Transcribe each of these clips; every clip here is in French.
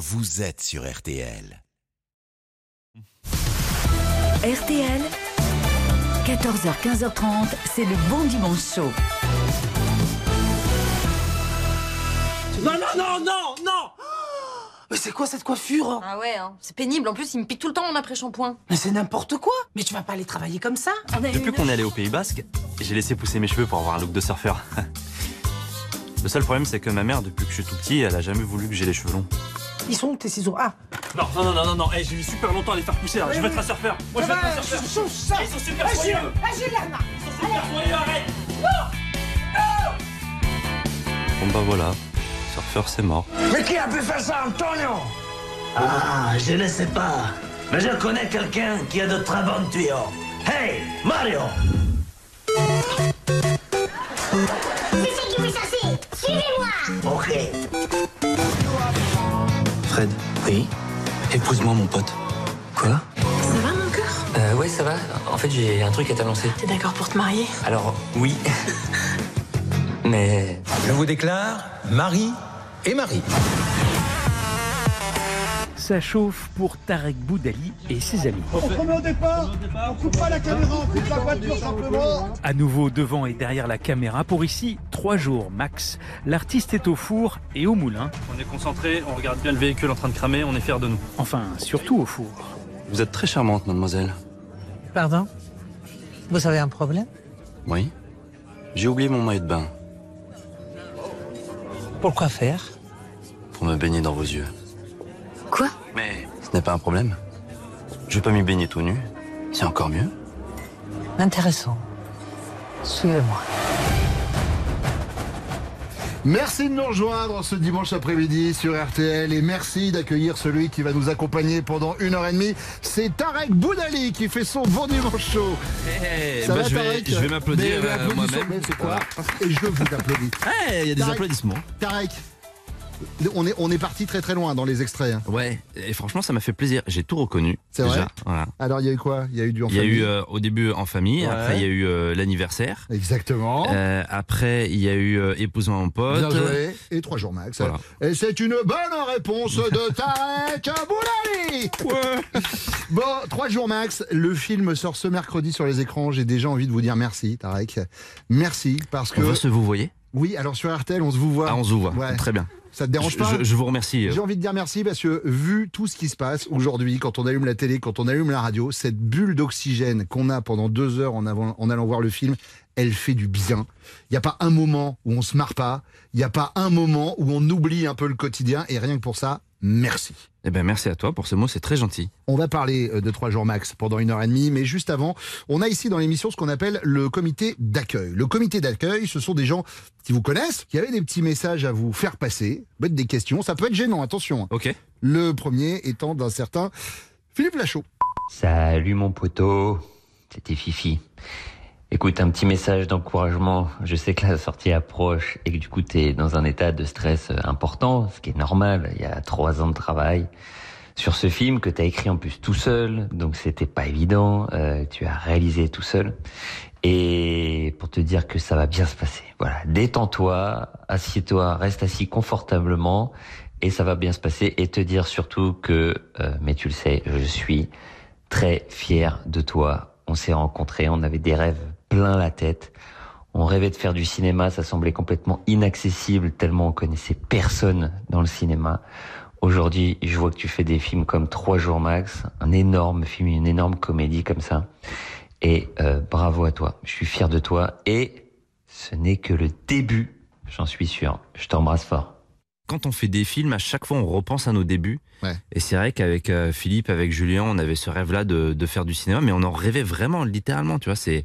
vous êtes sur RTL. RTL, 14h, 15h30, c'est le bon dimanche chaud. Non, non, non, non, non Mais c'est quoi cette coiffure Ah ouais, hein. c'est pénible. En plus, il me pique tout le temps mon après-shampoing. Mais c'est n'importe quoi Mais tu vas pas aller travailler comme ça Depuis qu'on est allé au Pays Basque, j'ai laissé pousser mes cheveux pour avoir un look de surfeur. Le seul problème, c'est que ma mère, depuis que je suis tout petit, elle a jamais voulu que j'ai les cheveux longs. Ils sont où tes ciseaux? Ah Non, non, non, non, non, non. Eh, j'ai eu super longtemps à les faire pousser. là. Je vais être un surfeur. Moi, je vais être un surfeur. Change ça Ils sont super soyeux. Agile, Lana Ils sont super soyeux, arrête Bon bah voilà, surfeur c'est mort. Mais qui a pu faire ça, Antonio? Ah, je ne sais pas. Mais je connais quelqu'un qui a de très bons tuyaux. Hey, Mario C'est qui vous chassez Suivez-moi Ok. Fred, Oui épouse-moi mon pote. Quoi? Ça va mon cœur? Euh, ouais, ça va. En fait, j'ai un truc à t'annoncer. T'es d'accord pour te marier? Alors, oui. Mais Je vous déclare Marie et Marie. Ça chauffe pour Tarek Boudali et ses amis. On se remet au départ, on coupe pas la caméra, on coupe la voiture simplement. À nouveau devant et derrière la caméra pour ici trois jours max. L'artiste est au four et au moulin. On est concentré, on regarde bien le véhicule en train de cramer, on est fiers de nous. Enfin, surtout au four. Vous êtes très charmante, mademoiselle. Pardon? Vous avez un problème? Oui. J'ai oublié mon maillot de bain Pourquoi faire? Pour me baigner dans vos yeux. Quoi Mais ce n'est pas un problème. Je vais pas m'y baigner tout nu. C'est encore mieux. Intéressant. Suivez-moi. Merci de nous rejoindre ce dimanche après-midi sur RTL et merci d'accueillir celui qui va nous accompagner pendant une heure et demie. C'est Tarek Boudali qui fait son bon dimanche chaud. Ça va, je, vais, Tarek je vais m'applaudir euh, moi-même. Et je vous applaudis. Ouais, il y a des Tarek. applaudissements. Tarek, on est, on est parti très très loin dans les extraits. hein. Ouais, et franchement, ça m'a fait plaisir. J'ai tout reconnu. C'est vrai Voilà. Alors il y a eu quoi? Il y a eu du en Il y a eu euh, au début en famille, Ouais. après il y a eu euh, l'anniversaire, Exactement. Euh, après il y a eu euh, épouse-moi mon pote. Bien joué. Et trois jours max. Voilà. Et c'est une bonne réponse de Tarek Boulali. Bon, trois jours max. Le film sort ce mercredi sur les écrans. J'ai déjà envie de vous dire merci, Tarek. Merci parce que On va se vous voyez? Oui, alors sur RTL, on se vous voit. Ah, on se vous voit. Ouais. Très bien. Ça te dérange je, pas je- je vous remercie. J'ai envie de dire merci parce que vu tout ce qui se passe aujourd'hui, quand on allume la télé, quand on allume la radio, cette bulle d'oxygène qu'on a pendant deux heures en, avant- en allant voir le film, elle fait du bien. Il n'y a pas un moment où on se marre pas, il n'y a pas un moment où on oublie un peu le quotidien et rien que pour ça, merci. Eh ben merci à toi pour ce mot, c'est très gentil. On va parler euh, de trois jours max pendant une heure et demie, mais juste avant, on a ici dans l'émission ce qu'on appelle le comité d'accueil. Le comité d'accueil, ce sont des gens qui vous connaissent, qui avaient des petits messages à vous faire passer, peut-être des questions, ça peut être gênant, attention. Ok. Le premier étant d'un certain Philippe Lachaud. Salut mon poteau, c'était Fifi. Écoute, un petit message d'encouragement. Je sais que la sortie approche et que du coup t'es dans un état de stress euh, important, ce qui est normal. Il y a trois ans de travail sur ce film que t'as écrit en plus tout seul, donc c'était pas évident. Euh, tu as réalisé tout seul. Et pour te dire que ça va bien se passer. Voilà, détends-toi, assieds-toi, reste assis confortablement et ça va bien se passer. Et te dire surtout que, euh, mais tu le sais, je suis très fier de toi. On s'est rencontrés, on avait des rêves plein la tête. On rêvait de faire du cinéma, ça semblait complètement inaccessible tellement on connaissait personne dans le cinéma. Aujourd'hui, je vois que tu fais des films comme Trois jours max, un énorme film, une énorme comédie comme ça. Et euh, bravo à toi. Je suis fier de toi et ce n'est que le début, j'en suis sûr. Je t'embrasse fort. Quand on fait des films, à chaque fois on repense à nos débuts. Ouais. Et c'est vrai qu'avec euh, Philippe, avec Julien, on avait ce rêve-là de, de faire du cinéma, mais on en rêvait vraiment, littéralement. Tu vois, c'est.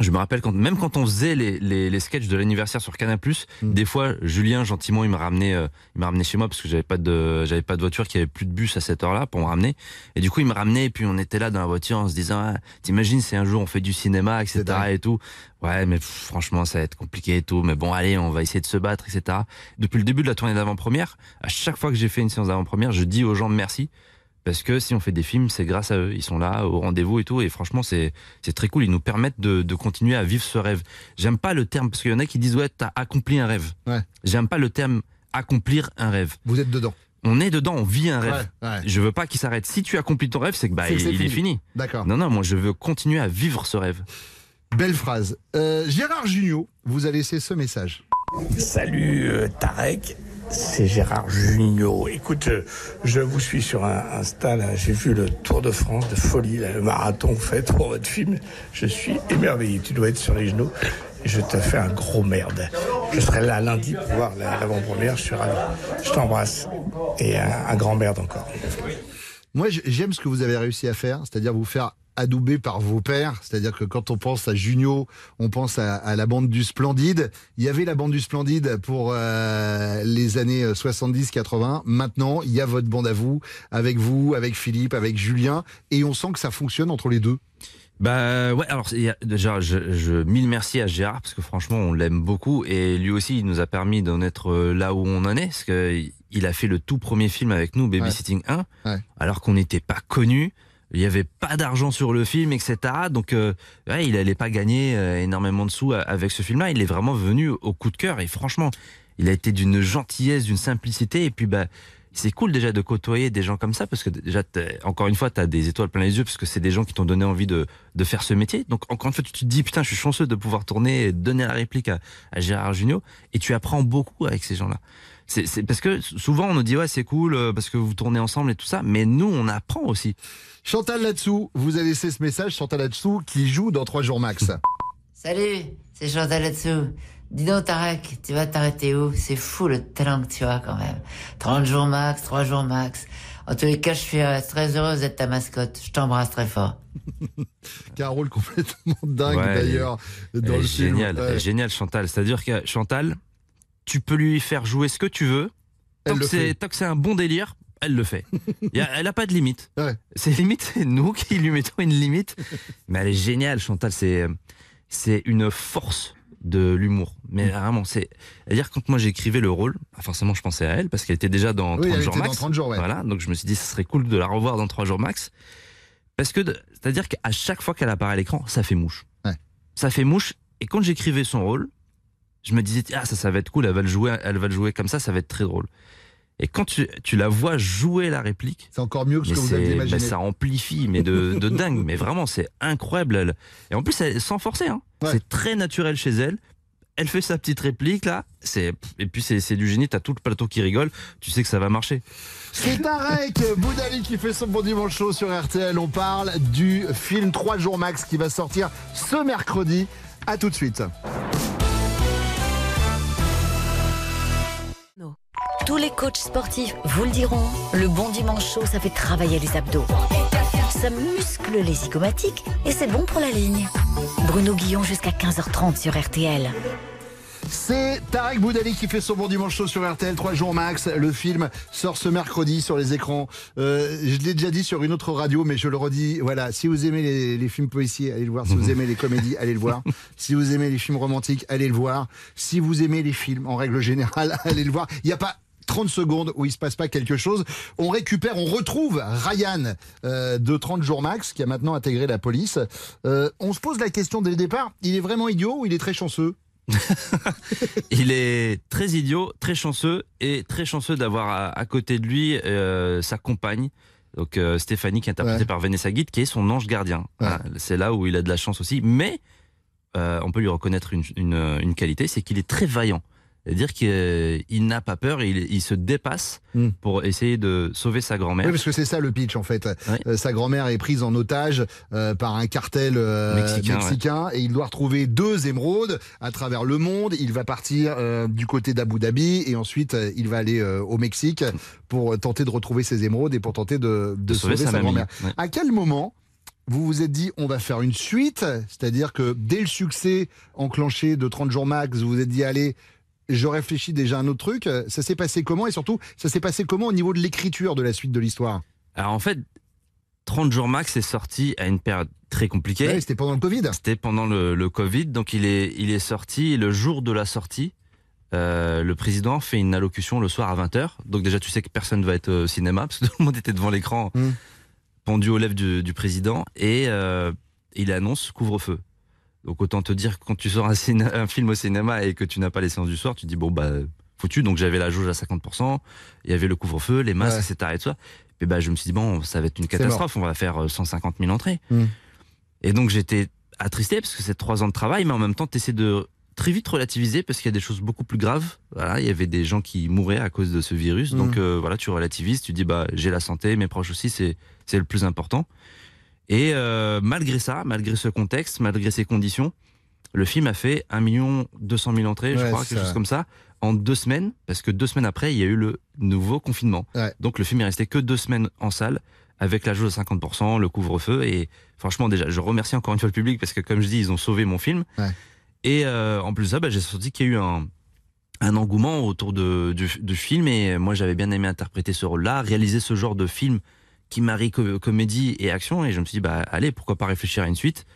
Je me rappelle quand même quand on faisait les, les, les sketchs de l'anniversaire sur Canal+, Mm. des fois Julien gentiment il me ramenait euh, il m'a ramené chez moi parce que j'avais pas de j'avais pas de voiture, qu'il y avait plus de bus à cette heure-là pour me ramener. Et du coup il me ramenait et puis on était là dans la voiture en se disant ah, t'imagines si un jour on fait du cinéma etc et tout. Ouais mais pff, franchement ça va être compliqué et tout. Mais bon allez on va essayer de se battre etc. Depuis le début de la tournée d'avant-première, à chaque fois que j'ai fait une séance d'avant-première, je dis aux gens merci. Parce que si on fait des films, c'est grâce à eux. Ils sont là au rendez-vous et tout. Et franchement, c'est c'est très cool. Ils nous permettent de, de continuer à vivre ce rêve. J'aime pas le terme parce qu'il y en a qui disent ouais, t'as accompli un rêve. Ouais. J'aime pas le terme accomplir un rêve. Vous êtes dedans. On est dedans, on vit un rêve. Ouais, ouais. Je veux pas qu'il s'arrête. Si tu accomplis ton rêve, c'est que bah, C'est que il, c'est il est fini. D'accord. Non, non, moi je veux continuer à vivre ce rêve. Belle phrase. Euh, Gérard Junior vous a laissé ce message. Salut euh, Tarek, c'est Gérard Junior. Écoute, euh, je vous suis sur un Insta, là, j'ai vu le Tour de France de folie, le marathon fait pour votre film. Je suis émerveillé, tu dois être sur les genoux. Je te fais un gros merde. Je serai là lundi pour voir la- l'avant-première, je suis. Je t'embrasse et un, grand merde encore. Moi, j'aime ce que vous avez réussi à faire, c'est-à-dire vous faire adouber par vos pères. C'est-à-dire que quand on pense à Junio, on pense à, à la bande du Splendide. Il y avait la bande du Splendide pour euh, les années 70-80. Maintenant, il y a votre bande à vous, avec vous, avec Philippe, avec Julien, et on sent que ça fonctionne entre les deux. Bah ouais, alors déjà, je, je mille merci à Gérard parce que franchement, on l'aime beaucoup et lui aussi, il nous a permis d'en être euh, là où on en est parce que il a fait le tout premier film avec nous, Babysitting 1, Ouais. alors qu'on n'était pas connus. Il y avait pas d'argent sur le film, etc. Donc, euh, il allait pas gagner euh, énormément de sous a- avec ce film-là. Il est vraiment venu au coup de cœur et franchement, il a été d'une gentillesse, d'une simplicité. Et puis, bah, c'est cool déjà de côtoyer des gens comme ça parce que déjà, encore une fois, tu as des étoiles plein les yeux parce que c'est des gens qui t'ont donné envie de, de faire ce métier. Donc, encore une fois, tu te dis, putain, je suis chanceux de pouvoir tourner et donner la réplique à, à Gérard Jugnot. Et tu apprends beaucoup avec ces gens-là. C'est parce que souvent, on nous dit, ouais, c'est cool euh, parce que vous tournez ensemble et tout ça. Mais nous, on apprend aussi. Chantal là-dessous, vous a laissé ce message, Chantal là-dessous, qui joue dans 3 jours max. Salut, c'est Chantal là-dessous. Dis donc Tarek, tu vas t'arrêter où? C'est fou le talent que tu as quand même. 30 jours max, 3 jours max. En tous les cas, je suis euh, très heureuse d'être ta mascotte. Je t'embrasse très fort. qui a un rôle complètement dingue Ouais, d'ailleurs dans le film. génial, géniale Chantal. C'est-à-dire que Chantal, tu peux lui faire jouer ce que tu veux. Tant que c'est fait. tant que c'est un bon délire, elle le fait. Elle a pas de limite. Ouais. C'est limite, c'est nous qui lui mettons une limite. Mais elle est géniale, Chantal. C'est c'est une force de l'humour. Mais vraiment, c'est. C'est-à-dire quand moi j'écrivais le rôle, ah, forcément je pensais à elle parce qu'elle était déjà dans Oui, 30 elle jours était max. dans 30 jours, ouais. Voilà, donc je me suis dit, ce serait cool de la revoir dans 3 jours max. Parce que, de- c'est-à-dire qu'à chaque fois qu'elle apparaît à l'écran, ça fait mouche. Ouais. Ça fait mouche. Et quand j'écrivais son rôle, je me disais, ah, ça, ça va être cool, elle va le jouer, elle va le jouer comme ça, ça va être très drôle. Et quand tu, tu la vois jouer la réplique, C'est encore mieux que ce que vous avez imaginé. ça amplifie, mais de, de dingue. Mais vraiment, c'est incroyable. elle. Et en plus, elle, sans forcer, hein. c'est très naturel chez elle. Elle fait sa petite réplique là, c'est et puis c'est c'est du génie. T'as tout le plateau qui rigole. Tu sais que ça va marcher. C'est Tarek Boudali qui fait son bon dimanche chaud sur RTL. On parle du film 3 jours max qui va sortir ce mercredi. À tout de suite. Tous les coachs sportifs vous le diront, le bon dimanche chaud, ça fait travailler les abdos. Ça muscle les zygomatiques et c'est bon pour la ligne. Bruno Guillon jusqu'à 15h30 sur RTL. C'est Tarek Boudali qui fait son bon dimanche chaud sur RTL 3 jours max. Le film sort ce mercredi sur les écrans. Euh, je l'ai déjà dit sur une autre radio, mais je le redis. Voilà, si vous aimez les, les films policiers, allez le voir. Si vous aimez les comédies, allez le voir. Si vous aimez les films romantiques, allez le voir. Si vous aimez les films en règle générale, allez le voir. Il n'y a pas 30 secondes où il se passe pas quelque chose. On récupère, on retrouve Ryan euh, de 30 jours max qui a maintenant intégré la police. Euh, on se pose la question dès le départ, il est vraiment idiot ou il est très chanceux? Il est très idiot, très chanceux et très chanceux d'avoir à, à côté de lui euh, sa compagne. Donc Stéphanie qui est interprétée Ouais. par Vanessa Guide qui est son ange gardien. Voilà, c'est là où il a de la chance aussi. Mais on peut lui reconnaître une, une, une qualité, c'est qu'il est très vaillant. C'est-à-dire qu'il il n'a pas peur, il, il se dépasse Hmm. pour essayer de sauver sa grand-mère. Oui, parce que c'est ça le pitch en fait. Euh, sa grand-mère est prise en otage euh, par un cartel euh, Mexicain, mexicain et il doit retrouver deux émeraudes à travers le monde. Il va partir du côté d'Abu Dhabi et ensuite il va aller au Mexique pour tenter de retrouver ses émeraudes et pour tenter de, de De sauver sauver, sa grand-mère. ouais. À quel moment vous vous êtes dit on va faire une suite, c'est-à-dire que dès le succès enclenché de 30 jours max, vous vous êtes dit allez, je réfléchis déjà à un autre truc. Ça s'est passé comment et surtout ça s'est passé comment au niveau de l'écriture de la suite de l'histoire? Alors en fait, 30 jours max est sorti à une période très compliquée. Ouais, c'était pendant le Covid. C'était pendant le, le Covid, donc il est, il est sorti. et Le jour de la sortie, euh, le président fait une allocution le soir à 20h. Donc déjà, tu sais que personne ne va être au cinéma, parce que tout le monde était devant l'écran, Mm. pendu aux lèvres du, du président, et euh, il annonce couvre-feu. Donc autant te dire quand tu sors un, film au cinéma et que tu n'as pas les séances du soir, tu dis bon bah foutu. Donc j'avais la jauge à 50%, il y avait le couvre-feu, les masques, Ouais. etc. Et tout ça. Et ben je me suis dit bon, ça va être une catastrophe. On va faire euh, 150 000 entrées. Mm. Et donc j'étais attristé parce que c'est trois ans de travail, mais en même temps t'essaies de très vite relativiser parce qu'il y a des choses beaucoup plus graves. Voilà, il y avait des gens qui mouraient à cause de ce virus. Mm. Donc euh, voilà, tu relativises, tu dis bah j'ai la santé, mes proches aussi, c'est c'est le plus important. Et euh, malgré ça, malgré ce contexte, malgré ces conditions, le film a fait 1 200 000 entrées, je crois, quelque ça. chose comme ça, en deux semaines, parce que deux semaines après, il y a eu le nouveau confinement. Ouais. Donc le film est resté que deux semaines en salle, avec la jauge de 50%, le couvre-feu, et franchement déjà, je remercie encore une fois le public, parce que comme je dis, ils ont sauvé mon film. Ouais. Et euh, en plus de ça, bah, j'ai senti qu'il y a eu un, un engouement autour de, du, du film, et moi j'avais bien aimé interpréter ce rôle-là, réaliser ce genre de film qui marie co- comédie et action, et je me suis dit, bah allez, pourquoi pas réfléchir à une suite?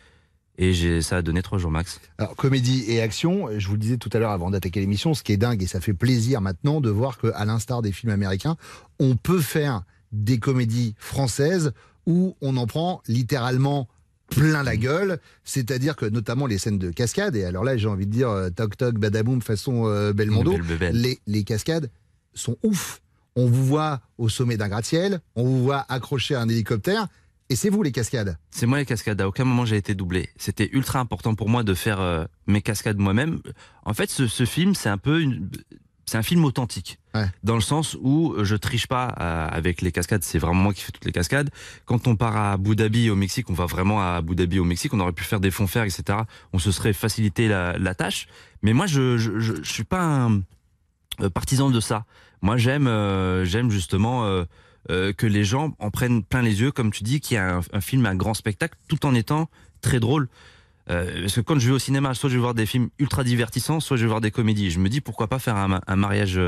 Et ça a donné trois jours max. Alors, comédie et action, je vous le disais tout à l'heure avant d'attaquer l'émission, ce qui est dingue et ça fait plaisir maintenant de voir qu'à l'instar des films américains, on peut faire des comédies françaises où on en prend littéralement plein la gueule, c'est-à-dire que notamment les scènes de cascade, et alors là j'ai envie de dire euh, toc toc badaboum façon euh, Belmondo, les, les cascades sont ouf. On vous voit au sommet d'un gratte-ciel, on vous voit accroché à un hélicoptère, et c'est vous les cascades. C'est moi les cascades. À aucun moment j'ai été doublé. C'était ultra important pour moi de faire euh, mes cascades moi-même. En fait, ce, ce film, c'est un peu une, c'est un film authentique. Ouais. Dans le sens où je triche pas euh, avec les cascades. C'est vraiment moi qui fais toutes les cascades. Quand on part à Abu Dhabi au Mexique, on va vraiment à Abu Dhabi au Mexique. On aurait pu faire des fonds fer, etc. On se serait facilité la, la tâche. Mais moi, je, je, je, je suis pas un euh, partisan de ça. Moi, j'aime, euh, j'aime justement. euh, euh, que les gens en prennent plein les yeux, comme tu dis, qu'il y a un, un film, un grand spectacle, tout en étant très drôle. Euh, parce que quand je vais au cinéma, soit je vais voir des films ultra divertissants, soit je vais voir des comédies. Je me dis pourquoi pas faire un, ma- un mariage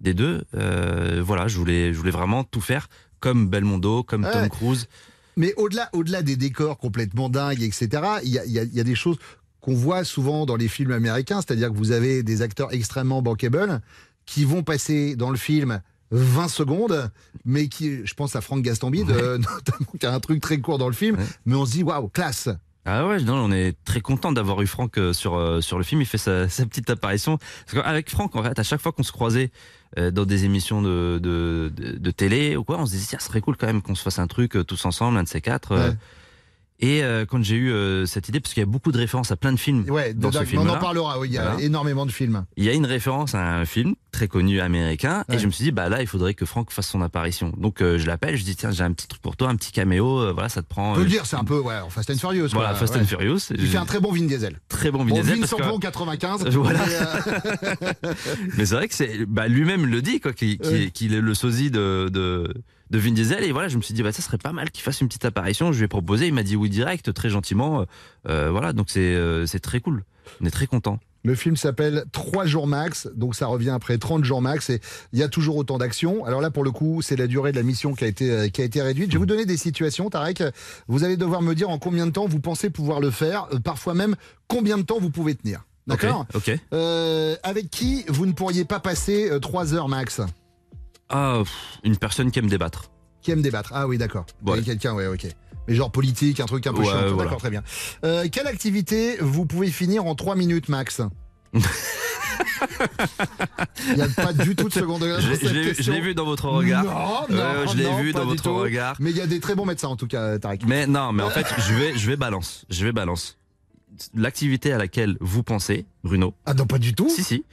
des deux? Euh, voilà, je voulais, je voulais vraiment tout faire comme Belmondo, comme Ouais. Tom Cruise. Mais au-delà, au-delà des décors complètement dingues, etc., il y a, y a des choses qu'on voit souvent dans les films américains, c'est-à-dire que vous avez des acteurs extrêmement bankable qui vont passer dans le film 20 secondes, mais qui, je pense à Franck Gastambide, euh, notamment, qui a un truc très court dans le film, mais on se dit waouh, classe. Ah ouais, non, on est très content d'avoir eu Franck euh, sur euh, sur le film. Il fait sa, sa petite apparition. Parce qu'avec Franck, en fait, à chaque fois qu'on se croisait dans des émissions de, de, de, de télé ou quoi, on se disait, ça serait cool quand même qu'on se fasse un truc tous ensemble, un de ces quatre. Ouais. Et euh, quand j'ai eu euh, cette idée, parce qu'il y a beaucoup de références à plein de films Ouais, dans ce film on en parlera, oui, il y a Voilà. énormément de films. il y a une référence à un film très connu américain Ouais. et je me suis dit bah là il faudrait que Franck fasse son apparition donc euh, je l'appelle je dis tiens j'ai un petit truc pour toi un petit caméo voilà ça te prend On peut le dire, c'est un peu ouais, Fast and Furious. voilà quoi, Fast ouais. and Furious Il fait un très bon Vin Diesel. très bon Bon, Vin Diesel Vin parce sans que- plomb 95. Voilà. mais, mais c'est vrai que c'est bah, lui-même le dit quoi qu'il est le sosie de, de de Vin Diesel et voilà je me suis dit bah ça serait pas mal qu'il fasse une petite apparition je lui ai proposé il m'a dit oui direct très gentiment euh, euh, voilà donc c'est euh, c'est très cool on est très content Le film s'appelle 3 jours max, donc ça revient après 30 jours max et il y a toujours autant d'actions. Alors là, pour le coup, c'est la durée de la mission qui a été, qui a été réduite. Je vais vous donner des situations, Tarek. Vous allez devoir me dire en combien de temps vous pensez pouvoir le faire, parfois même combien de temps vous pouvez tenir. D'accord ok, ok. Euh, Avec qui vous ne pourriez pas passer 3 heures max? Ah une personne qui aime débattre Qui aime débattre Ah oui, d'accord. Ouais. Quelqu'un, ouais, ok. Mais genre politique, un truc un peu Ouais, chiant. D'accord, très bien. Euh, quelle activité vous pouvez finir en 3 minutes max? Il n'y a pas du tout de second degré. Je l'ai- vu dans votre regard. Non, non, je l'ai vu dans votre tout. regard. Mais il y a des très bons médecins en tout cas, Tarek. Mais non, mais en fait, je vais, je vais balance. Je vais balance. L'activité à laquelle vous pensez, Bruno? Ah non, pas du tout. Si, si.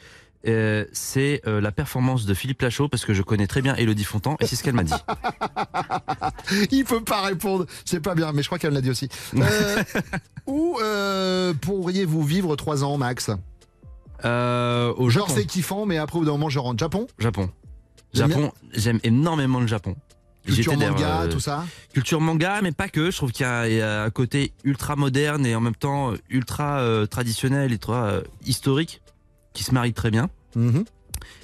Euh, c'est euh, la performance de Philippe Lachaud parce que je connais très bien Elodie Fontan et c'est ce qu'elle m'a dit. Il peut pas répondre. C'est pas bien, mais je crois qu'elle l'a dit aussi. Euh, où pourriez-vous vivre 3 ans max? Au Genre c'est kiffant, mais après au bout d'un moment je rentre. Japon? Japon. J'aime Japon, j'aime énormément le Japon. Culture manga, tout ça? Culture manga, mais pas que. Je trouve qu'il y, a il y a un côté ultra moderne et en même temps ultra traditionnel, ultra euh, historique, qui se marie très bien. Mhm.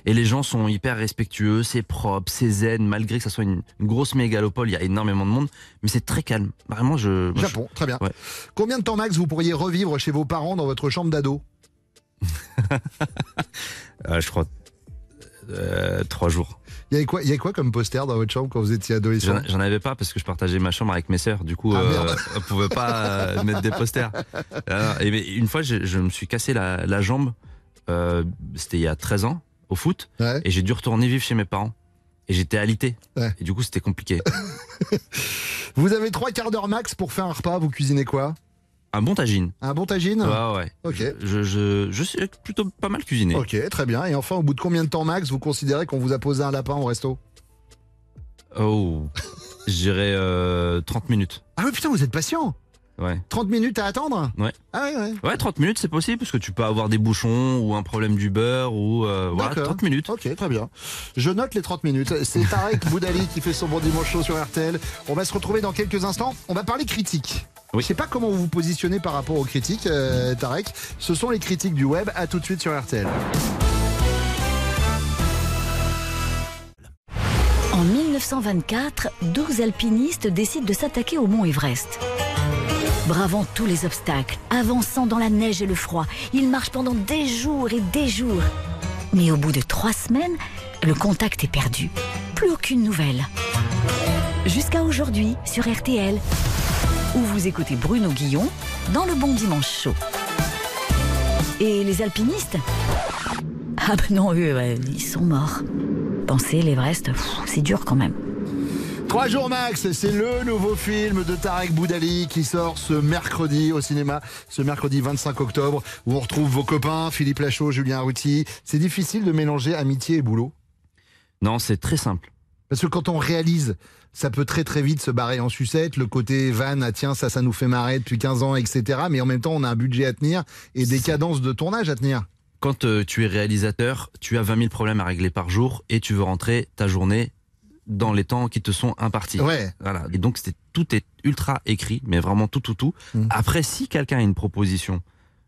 Et les gens sont hyper respectueux, c'est propre, c'est zen, malgré que ça soit une, une grosse mégalopole, il y a énormément de monde, mais c'est très calme. Vraiment, je. moi, je- Japon, très bien. Ouais. Combien de temps max vous pourriez revivre chez vos parents dans votre chambre d'ado Euh, je crois euh, trois jours. Il y avait quoi, il y avait quoi comme poster dans votre chambre quand vous étiez adolescent J'en avais pas parce que je partageais ma chambre avec mes sœurs. Du coup, Ah, euh, on pouvait pas euh, mettre des posters. Alors, et mais une fois, je, je me suis cassé la, la jambe. Euh, C'était il y a 13 ans. au foot et j'ai dû retourner vivre chez mes parents. Et j'étais alité. Et du coup, c'était compliqué. Vous avez trois quarts d'heure max pour faire un repas. Vous cuisinez quoi? Un bon tagine. Un bon tagine? Ouais, ouais. Ok. Je, je, je sais plutôt pas mal cuisiner. Ok, très bien. Et enfin, au bout de combien de temps max vous considérez qu'on vous a posé un lapin au resto? Oh, je dirais euh, 30 minutes. Ah oui, putain, vous êtes patient Ouais. 30 minutes à attendre? Ouais. Ah ouais, ouais. Ouais, 30 minutes, c'est possible parce que tu peux avoir des bouchons ou un problème du beurre ou euh, voilà, D'accord. 30 minutes. Ok, très bien. Je note les 30 minutes. C'est Tarek Boudali qui fait son bon dimanche chaud sur RTL. On va se retrouver dans quelques instants. On va parler critiques. Je sais pas comment vous vous positionnez par rapport aux critiques, euh, Tarek. Ce sont les critiques du web. À tout de suite sur RTL. En 1924, 12 alpinistes décident de s'attaquer au mont Everest. Bravant tous les obstacles, avançant dans la neige et le froid, ils marchent pendant des jours et des jours. Mais au bout de trois semaines, le contact est perdu. Plus aucune nouvelle. Jusqu'à aujourd'hui sur RTL, où vous écoutez Bruno Guillon dans le Bon Dimanche Chaud. Et les alpinistes? Ah ben non, eux, ils sont morts. Penser l'Everest, c'est dur quand même. Trois jours max, c'est le nouveau film de Tarek Boudali qui sort ce mercredi au cinéma, ce mercredi 25 octobre, où on retrouve vos copains, Philippe Lachaud, Julien Arruti. C'est difficile de mélanger amitié et boulot? Non, c'est très simple. Parce que quand on réalise, ça peut très très vite se barrer en sucette, le côté van, ah tiens, ça, ça nous fait marrer depuis 15 ans, etc. Mais en même temps, on a un budget à tenir et des cadences de tournage à tenir. Quand euh, tu es réalisateur, tu as 20 000 problèmes à régler par jour et tu veux rentrer ta journée dans les temps qui te sont impartis. Ouais. Voilà. Et donc, c'est, tout est ultra écrit, mais vraiment tout, tout, tout. Après, si quelqu'un a une proposition,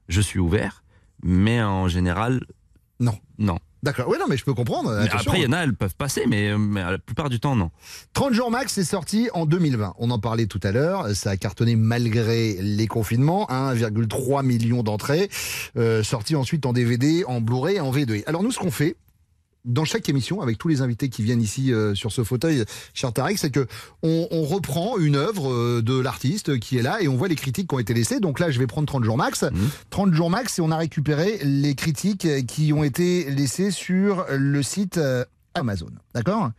je suis ouvert, mais en général, non. Non. D'accord, oui, non, mais je peux comprendre. Après, il y en a, elles peuvent passer, mais, mais la plupart du temps, non. 30 jours max, c'est sorti en 2020. On en parlait tout à l'heure. Ça a cartonné malgré les confinements. 1,3 million d'entrées. Euh, sorti ensuite en DVD, en Blu-ray et en V2. Alors nous, ce qu'on fait, dans chaque émission, avec tous les invités qui viennent ici euh, sur ce fauteuil, cher Tarek, c'est que on, on reprend une œuvre euh, de l'artiste qui est là et on voit les critiques qui ont été laissées. Donc là, je vais prendre 30 jours max. 30 jours max et on a récupéré les critiques qui ont été laissées sur le site euh, Amazon. D'accord?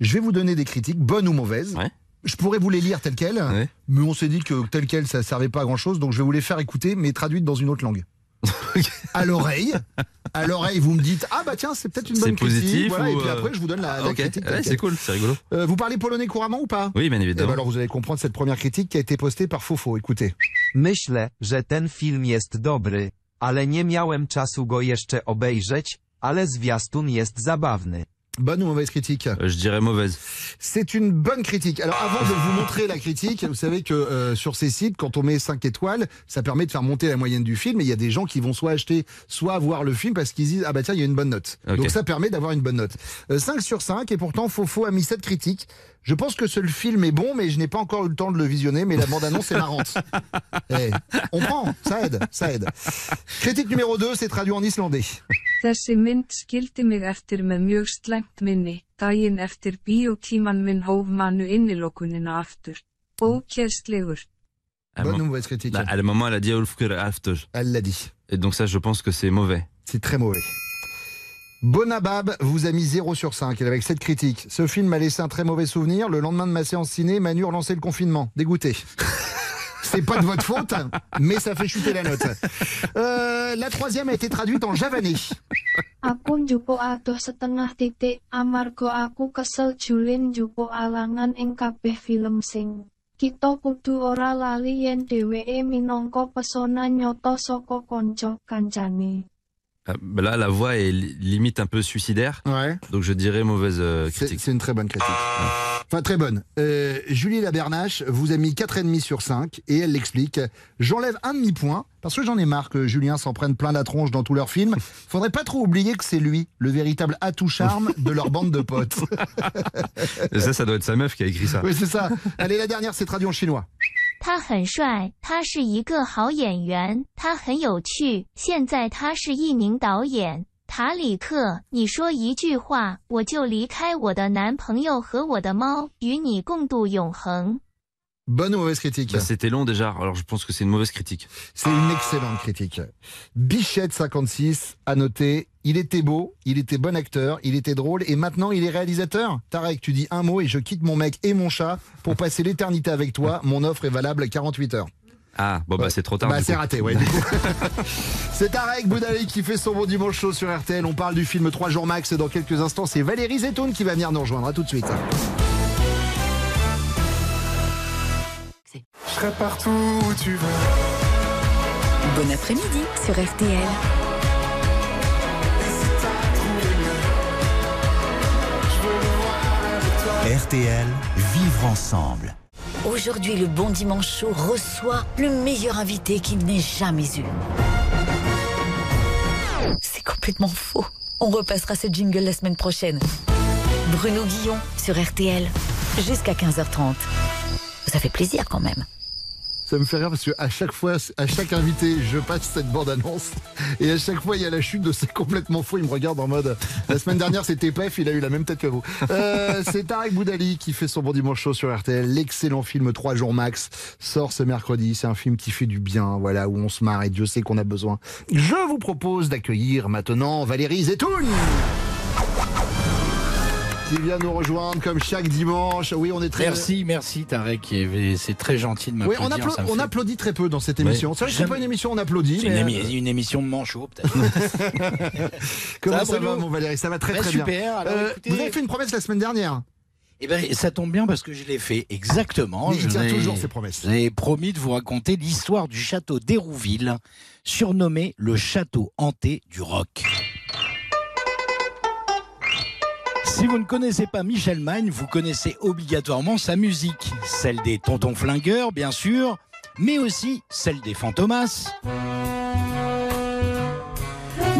Je vais vous donner des critiques, bonnes ou mauvaises. Je pourrais vous les lire telles quelles, mais on s'est dit que telles quelles, ça servait pas à grand chose, donc je vais vous les faire écouter, mais traduites dans une autre langue. à l'oreille, à l'oreille, vous me dites ah bah tiens c'est peut-être une bonne critique, positif voilà, et puis euh, après je vous donne la, la ok. critique. Ouais, telle c'est cool, c'est rigolo. Euh, vous parlez polonais couramment ou pas? Oui, bien Eh évidemment. ben alors vous allez comprendre cette première critique qui a été postée par Fofo. Écoutez. Myślę, że ten film jest dobry, ale nie miałem czasu go jeszcze obejrzeć, ale zwiastun jest zabawny. Bonne ou mauvaise critique? Euh, Je dirais mauvaise. C'est une bonne critique. Alors avant de vous montrer la critique, vous savez que euh, sur ces sites, quand on met 5 étoiles, ça permet de faire monter la moyenne du film. Et il y a des gens qui vont soit acheter, soit voir le film parce qu'ils disent ah bah tiens il y a une bonne note. Donc ça permet d'avoir une bonne note. Euh, 5 sur 5 et pourtant Fofo a mis cette critique. Je pense que ce le film est bon, mais je n'ai pas encore eu le temps de le visionner. Mais la bande-annonce est marrante. Eh, on prend, ça aide, ça aide. Critique numéro 2, c'est traduit en islandais. Þessi mynd skildi mig eftir með mjög slæmt minni, daginn eftir bíótíman minn hóf mannu innilokunina aftur. Ókjærslegur. Bonne ou mauvaise critique Là, à le moment, elle a dit After. Elle l'a dit. Et donc ça, je pense que c'est mauvais. C'est très mauvais. Bonabab vous a mis 0 sur 5 et avec cette critique. Ce film m'a laissé un très mauvais souvenir. Le lendemain de ma séance ciné, Manu relancé le confinement. Dégoûté. C'est pas de votre faute, mais ça fait chuter la note. Euh, la troisième a été traduite en javanais. Aku njupuk adoh setengah titik amarga aku kesel Julin njupuk alangan ing kabeh film sing. Kita kudu ora lali yen dheweke minangka pesona nyata saka kanca kancane. Bah Là, la voix est li- limite un peu suicidaire. Ouais. Donc je dirais mauvaise euh, critique. c'est une très bonne critique. Enfin, très bonne. Euh, Julie Labernache vous a mis 4,5 sur 5 et elle l'explique. J'enlève un demi-point parce que j'en ai marre que Julien s'en prenne plein la tronche dans tous leurs films. Faudrait pas trop oublier que c'est lui, le véritable atout charme de leur bande de potes. Et ça, ça doit être sa meuf qui a écrit ça. oui, c'est ça. Allez, la dernière, c'est traduit en chinois. 他很帅，他是一个好演员，他很有趣。现在他是一名导演。塔里克，你说一句话，我就离开我的男朋友和我的猫，与你共度永恒。Bonne ou mauvaise critique Bah, C'était long déjà, alors je pense que c'est une mauvaise critique. C'est une excellente critique. Bichette56 a noté il était beau, il était bon acteur, il était drôle et maintenant il est réalisateur. Tarek, tu dis un mot et je quitte mon mec et mon chat pour passer l'éternité avec toi. Mon offre est valable 48 heures. Ah, bon bah c'est trop tard. Bah c'est raté, ouais. c'est Tarek Boudali qui fait son bon dimanche chaud sur RTL. On parle du film 3 jours max dans quelques instants c'est Valérie Zetoun qui va venir nous rejoindre. À tout de suite. Je serai partout où tu veux. Bon après-midi sur RTL. RTL, vivre ensemble. Aujourd'hui, le Bon Dimanche Show reçoit le meilleur invité qu'il n'ait jamais eu. C'est complètement faux. On repassera ce jingle la semaine prochaine. Bruno Guillon sur RTL, jusqu'à 15h30. Ça fait plaisir quand même. Ça me fait rire parce que à chaque fois, à chaque invité, je passe cette bande-annonce et à chaque fois il y a la chute de c'est complètement faux. Il me regarde en mode. La semaine dernière c'était Pef, il a eu la même tête que vous. Euh, c'est Tarek Boudali qui fait son bon dimanche chaud sur RTL. L'excellent film 3 jours max sort ce mercredi. C'est un film qui fait du bien, voilà où on se marre et Dieu sait qu'on a besoin. Je vous propose d'accueillir maintenant Valérie Zetoun vient nous rejoindre comme chaque dimanche. Oui, on est très. Merci, merci Tarek, c'est très gentil de Oui, m'applaudir. on, appla- ça me on fait- applaudit très peu dans cette émission. C'est vrai que c'est pas une émission on applaudit. C'est une, mais, euh, une émission de manchot, peut-être. Comment Ça ça, va, mon Valérie? Ça va très Bah, très super, bien. alors, Euh, écoutez- Vous avez fait une promesse la semaine dernière? Eh ben, ça tombe bien parce que je l'ai fait exactement. Mais Je ai- toujours ses promesses. J'ai promis de vous raconter l'histoire du château d'Hérouville, surnommé le château hanté du rock. Si vous ne connaissez pas Michel Magne, vous connaissez obligatoirement sa musique, celle des Tontons Flingueurs, bien sûr, mais aussi celle des Fantomas.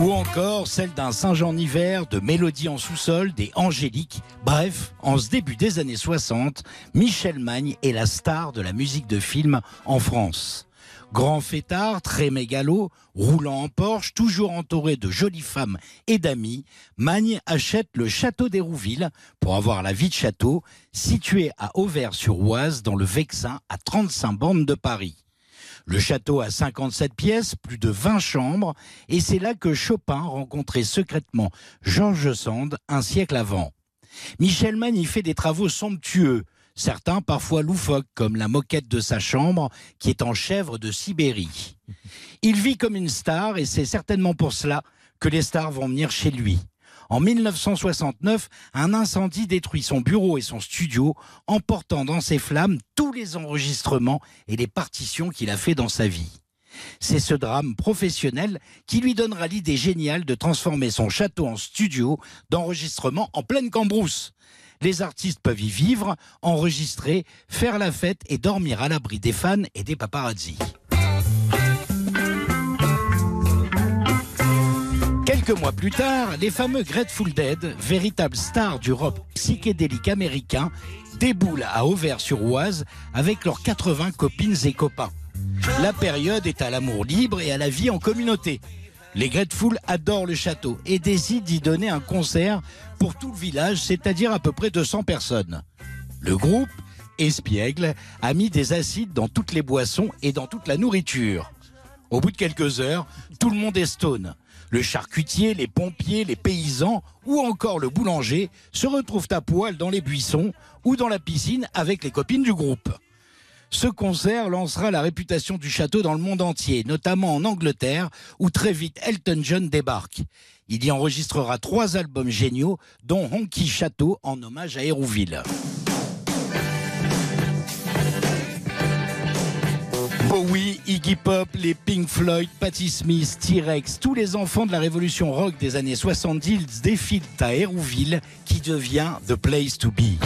Ou encore celle d'un Saint-Jean hiver, de Mélodie en sous-sol, des Angéliques. Bref, en ce début des années 60, Michel Magne est la star de la musique de film en France. Grand fêtard, très mégalo, roulant en Porsche, toujours entouré de jolies femmes et d'amis, Magne achète le château d'Hérouville pour avoir la vie de château, situé à Auvers-sur-Oise dans le Vexin à 35 bornes de Paris. Le château a 57 pièces, plus de 20 chambres, et c'est là que Chopin rencontrait secrètement Georges Sand un siècle avant. Michel Magne y fait des travaux somptueux, certains parfois loufoques, comme la moquette de sa chambre qui est en chèvre de Sibérie. Il vit comme une star et c'est certainement pour cela que les stars vont venir chez lui. En 1969, un incendie détruit son bureau et son studio, emportant dans ses flammes tous les enregistrements et les partitions qu'il a fait dans sa vie. C'est ce drame professionnel qui lui donnera l'idée géniale de transformer son château en studio d'enregistrement en pleine cambrousse. Les artistes peuvent y vivre, enregistrer, faire la fête et dormir à l'abri des fans et des paparazzis. Quelques mois plus tard, les fameux Grateful Dead, véritables stars du rock psychédélique américain, déboulent à Auvers-sur-Oise avec leurs 80 copines et copains. La période est à l'amour libre et à la vie en communauté. Les Grateful adorent le château et décident d'y donner un concert pour tout le village, c'est-à-dire à peu près 200 personnes. Le groupe, espiègle, a mis des acides dans toutes les boissons et dans toute la nourriture. Au bout de quelques heures, tout le monde est stone. Le charcutier, les pompiers, les paysans ou encore le boulanger se retrouvent à poil dans les buissons ou dans la piscine avec les copines du groupe. Ce concert lancera la réputation du château dans le monde entier, notamment en Angleterre, où très vite Elton John débarque. Il y enregistrera trois albums géniaux, dont Honky Château en hommage à Hérouville. Bowie, Iggy Pop, les Pink Floyd, Patti Smith, T-Rex, tous les enfants de la révolution rock des années 70 défilent à Hérouville, qui devient The Place to Be.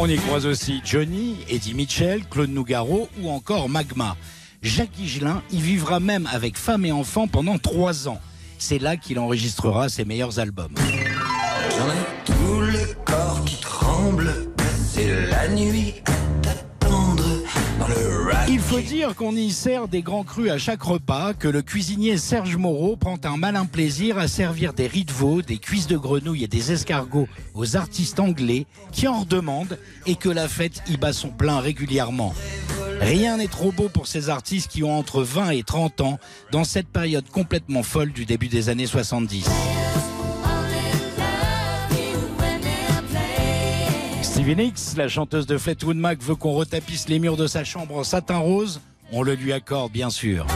On y croise aussi Johnny, Eddie Mitchell, Claude Nougaro ou encore Magma. Jacques Higelin y vivra même avec femme et enfants pendant trois ans. C'est là qu'il enregistrera ses meilleurs albums. J'en ai tout le corps qui tremble. C'est la nuit Il faut dire qu'on y sert des grands crus à chaque repas, que le cuisinier Serge Moreau prend un malin plaisir à servir des riz de veau, des cuisses de grenouille et des escargots aux artistes anglais qui en redemandent et que la fête y bat son plein régulièrement. Rien n'est trop beau pour ces artistes qui ont entre 20 et 30 ans dans cette période complètement folle du début des années 70. Nicks, la chanteuse de Fleetwood Mac, veut qu'on retapisse les murs de sa chambre en satin rose. On le lui accorde, bien sûr.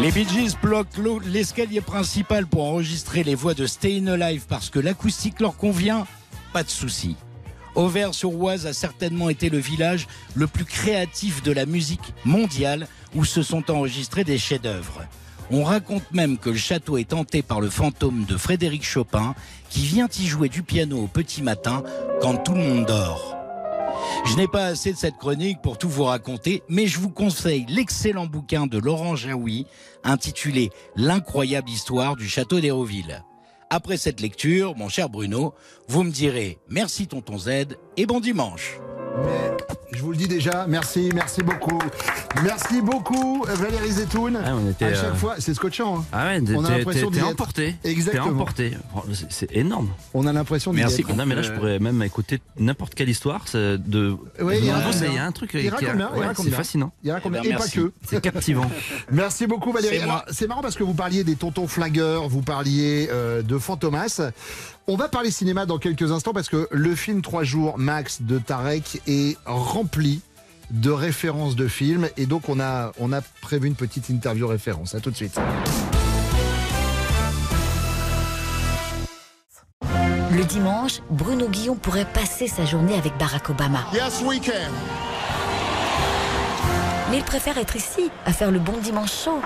Les Bee Gees bloquent l'escalier principal pour enregistrer les voix de Stayin' Alive parce que l'acoustique leur convient. Pas de souci. Auvers-sur-Oise a certainement été le village le plus créatif de la musique mondiale où se sont enregistrés des chefs-d'œuvre. On raconte même que le château est hanté par le fantôme de Frédéric Chopin qui vient y jouer du piano au petit matin quand tout le monde dort. Je n'ai pas assez de cette chronique pour tout vous raconter, mais je vous conseille l'excellent bouquin de Laurent Jaoui intitulé L'incroyable histoire du château d'Hérouville. Après cette lecture, mon cher Bruno, vous me direz merci tonton Z et bon dimanche. Je vous le dis déjà, merci, merci beaucoup. Merci beaucoup, Valérie Zetoun. Ah, on était, à chaque euh, fois, c'est scotchant. hein. Ah ouais, on a l'impression t'es d'y t'es être. emporté. Exactement. Emporté. C'est- énorme. On a l'impression d'y Merci. être. Non, mais là, je pourrais même écouter n'importe quelle histoire de. Oui, il y a un- il y a un truc qui c'est fascinant. Il raconte bien. Eh ben, Et pas merci. que. C'est captivant. Merci beaucoup Valérie. C'est marrant parce que vous parliez des tontons flingueurs, vous parliez euh, de Fantomas. On va parler cinéma dans quelques instants parce que le film 3 jours max de Tarek est rempli de références de films et donc on a, on a prévu une petite interview référence. À tout de suite. Le dimanche, Bruno Guillon pourrait passer sa journée avec Barack Obama. Yes, we can. Mais il préfère être ici, à faire le bon dimanche chaud.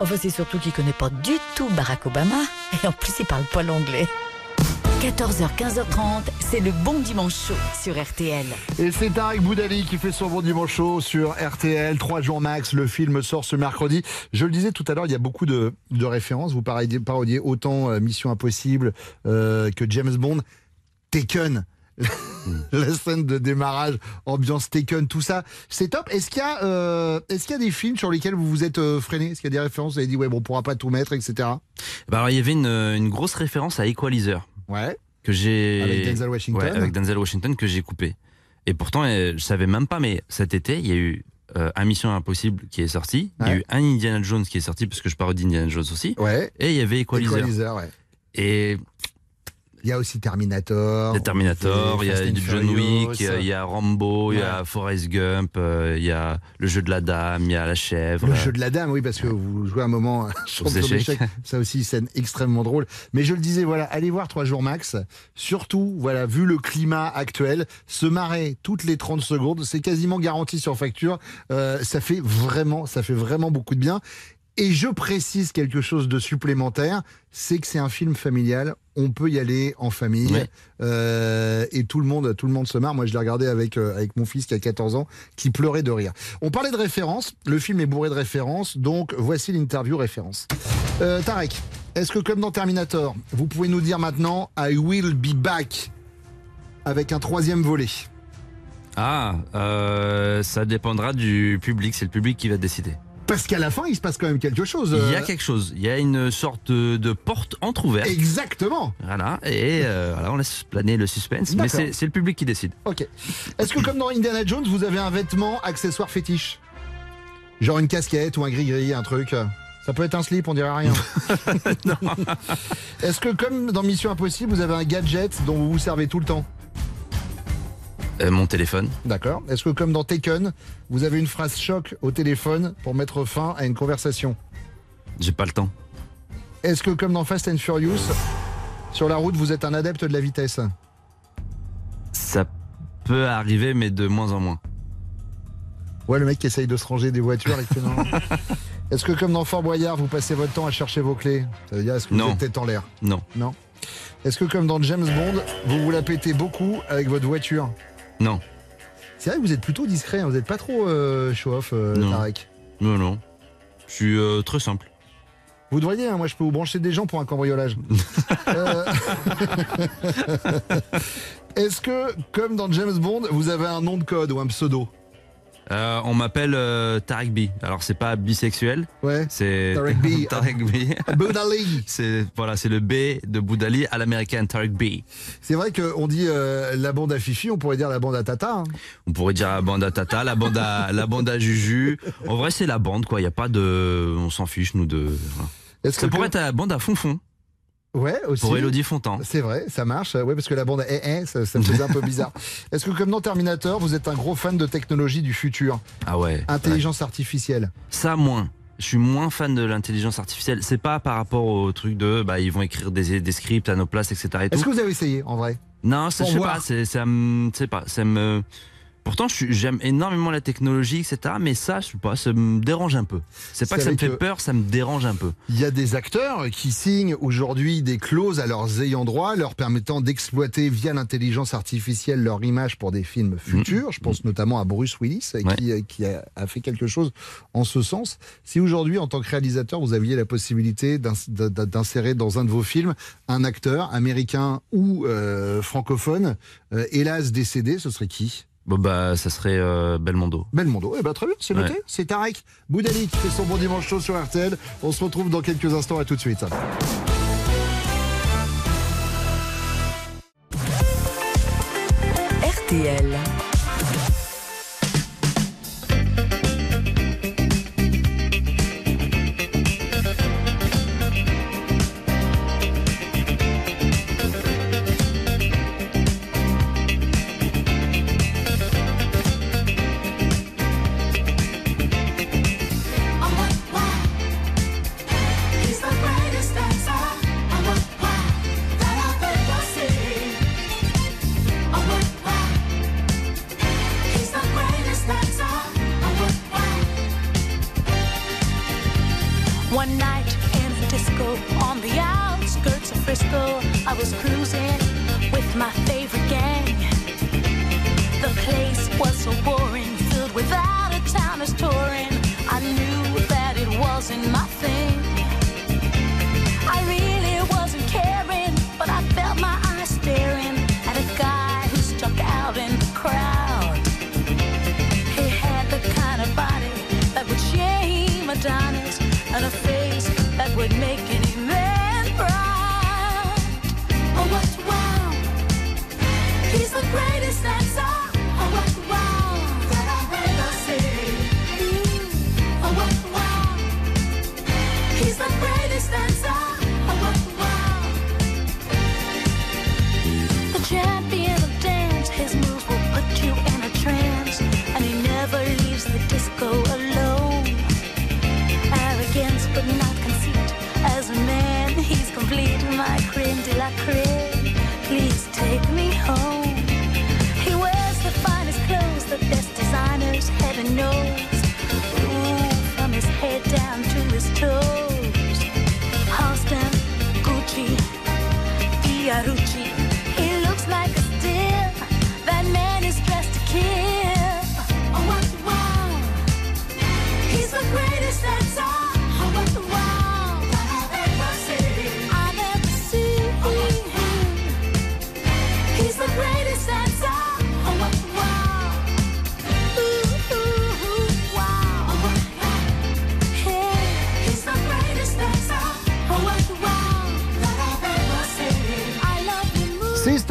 Enfin, c'est surtout qu'il connaît pas du tout Barack Obama. Et en plus, il parle pas l'anglais. 14h, 15h30, c'est le bon dimanche chaud sur RTL. Et c'est Tarek Boudali qui fait son bon dimanche chaud sur RTL, 3 jours max. Le film sort ce mercredi. Je le disais tout à l'heure, il y a beaucoup de, de références. Vous parodiez, parodiez autant euh, Mission Impossible euh, que James Bond. Taken. La scène de démarrage, ambiance Taken, tout ça, c'est top. Est-ce qu'il y, a, euh, est-ce qu'il y a des films sur lesquels vous vous êtes euh, freiné Est-ce qu'il y a des références? Vous avez dit, ouais, bon, on pourra pas tout mettre, etc. Bah alors, il y avait une, une grosse référence à Equalizer. Ouais. Que j'ai. Avec Denzel Washington. Ouais, avec Denzel Washington que j'ai coupé. Et pourtant, euh, je savais même pas, mais cet été, il y a eu euh, un Mission Impossible qui est sorti. Il y a eu un Indiana Jones qui est sorti, parce que je parodie Indiana Jones aussi. Ouais. Et il y avait Equalizer. Equalizer, ouais. Et Il y a aussi Terminator. il y a Terminator, il y a John. Wick, il y a- Rambo, il y a Forrest Gump, euh, il y a le jeu de la dame, il y a la chèvre. Le jeu de la dame, oui, parce que vous jouez un moment un champion échecs. Ça aussi, scène extrêmement drôle. Mais je le disais, voilà, allez voir 3 jours max. Surtout, voilà, vu le climat actuel, se marrer toutes les 30 secondes, c'est quasiment garanti sur facture. Euh, ça fait vraiment, ça fait vraiment beaucoup de bien. Et je précise quelque chose de supplémentaire, c'est que c'est un film familial. On peut y aller en famille Ouais. Euh, et tout le monde, tout le monde se marre. Moi, je l'ai regardé avec euh, avec mon fils qui a 14 ans, qui pleurait de rire. On parlait de références. Le film est bourré de références, donc voici l'interview référence. Euh, Tarek, est-ce que comme dans Terminator, vous pouvez nous dire maintenant I will be back avec un troisième volet? Ah, ça dépendra du public, c'est le public qui va décider. Parce qu'à la fin, il se passe quand même quelque chose. Il y a euh, quelque chose, il y a une sorte de, de porte entrouverte. Exactement. Voilà, et euh, voilà, on laisse planer le suspense, mais c'est le public qui décide. Ok. Est-ce que comme dans Indiana Jones, vous avez un vêtement accessoire fétiche? Genre une casquette ou un gris-gris, un truc? Ça peut être un slip, on dirait rien. Est-ce que comme dans Mission Impossible, vous avez un gadget dont vous vous servez tout le temps? Euh, mon téléphone. D'accord. Est-ce que comme dans Taken, vous avez une phrase choc au téléphone pour mettre fin à une conversation? J'ai pas le temps. Est-ce que comme dans Fast and Furious, sur la route, vous êtes un adepte de la vitesse? Ça peut arriver, mais de moins en moins. Ouais, le mec qui essaye de se ranger des voitures et non. Est-ce que comme dans Fort Boyard, vous passez votre temps à chercher vos clés? Ça veut dire, est-ce que vous Non. êtes tête en l'air? Non. Non. Est-ce que comme dans James Bond, vous vous la pétez beaucoup avec votre voiture? Non. C'est vrai que vous êtes plutôt discret, hein, vous n'êtes pas trop euh, show-off, euh, Non. Tarek. Non, non. Je suis euh, très simple. Vous devriez, hein, moi je peux vous brancher des gens pour un cambriolage. Euh, Est-ce que, comme dans James Bond, vous avez un nom de code ou un pseudo? Euh, on m'appelle euh, Tarek B. Alors c'est pas bisexuel. Ouais. C'est Tarek B. Tarek B. Boudali. C'est voilà, c'est le B de Boudali à l'américaine Tarek B. C'est vrai qu'on dit euh, la bande à Fifi, on pourrait dire la bande à Tata. hein. On pourrait dire la bande à Tata, la bande à la bande à Juju. En vrai, c'est la bande quoi. Il y a pas de, on s'en fiche nous de. voilà. Ça pourrait être la bande à Fonfon Ouais, aussi. pour Elodie Fontan. C'est vrai, ça marche. Ouais, parce que la bande eh, eh, ça, ça me faisait un peu bizarre. Est-ce que comme dans Terminator, vous êtes un gros fan de technologie du futur? Ah ouais. Intelligence artificielle. Ça moins. Je suis moins fan de l'intelligence artificielle. C'est pas par rapport au truc de, bah, ils vont écrire des, des scripts à nos places, etc. et Est-ce que vous avez essayé en vrai? Non, je sais pas. C'est, ça me, pas, ça me. Pourtant, j'aime énormément la technologie, etc. Mais ça, je sais pas, ça me dérange un peu. C'est pas que ça me fait que- peur, ça me dérange un peu. Il y a des acteurs qui signent aujourd'hui des clauses à leurs ayants droit, leur permettant d'exploiter via l'intelligence artificielle leur image pour des films futurs. Je pense notamment à Bruce Willis, euh, qui, euh, qui a, a fait quelque chose en ce sens. Si aujourd'hui, en tant que réalisateur, vous aviez la possibilité d'insérer dans un de vos films un acteur américain ou euh, francophone, euh, hélas décédé, ce serait qui? Bon, bah, ça serait euh, Belmondo. Belmondo. Eh ben, très bien, c'est noté. Ouais. C'est Tarek Boudali qui fait son bon dimanche chaud sur RTL. On se retrouve dans quelques instants. À tout de suite. RTL.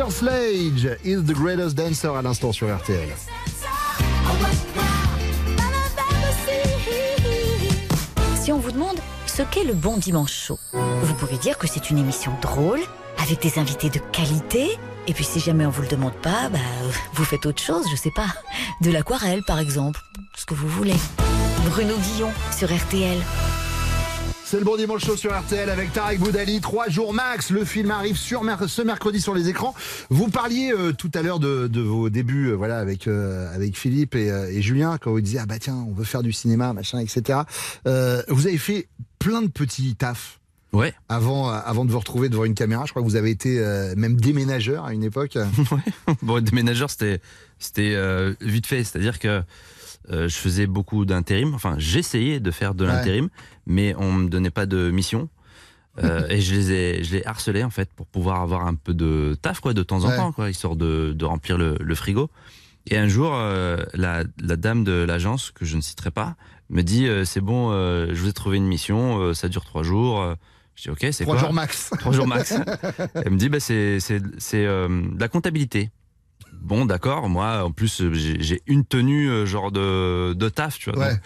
Sledge is the greatest dancer à l'instant sur RTL. Si on vous demande ce qu'est le bon dimanche chaud, vous pouvez dire que c'est une émission drôle, avec des invités de qualité. Et puis si jamais on vous le demande pas, bah, vous faites autre chose, je sais pas. De l'aquarelle par exemple, ce que vous voulez. Bruno Guillon sur RTL. C'est le bon dimanche chaud sur RTL avec Tarek Boudali. Trois jours max. Le film arrive sur mer- ce mercredi sur les écrans. Vous parliez euh, tout à l'heure de, de vos débuts, euh, voilà, avec euh, avec Philippe et, et Julien quand vous disiez ah bah tiens on veut faire du cinéma machin etc. Vous avez fait plein de petits tafs. Ouais. Avant, avant de vous retrouver devant une caméra, je crois que vous avez été euh, même déménageur à une époque. bon, déménageur, c'était c'était euh, vite fait. C'est-à-dire que euh, je faisais beaucoup d'intérim. Enfin, j'essayais de faire de Ouais. Mais on me donnait pas de mission. Euh, et je les ai, je les harcelais en fait pour pouvoir avoir un peu de taf quoi de temps en Ouais. temps quoi, histoire de, de remplir le, le frigo. Et un jour, euh, la, la dame de l'agence que je ne citerai pas me dit euh, c'est bon, je vous ai trouvé une mission, ça dure trois jours. Je dis ok, c'est Trois quoi jours max. Trois jours max. Elle me dit bah c'est c'est c'est de la comptabilité. Bon d'accord, moi en plus j'ai une tenue genre de de taf, tu vois. Ouais. Donc,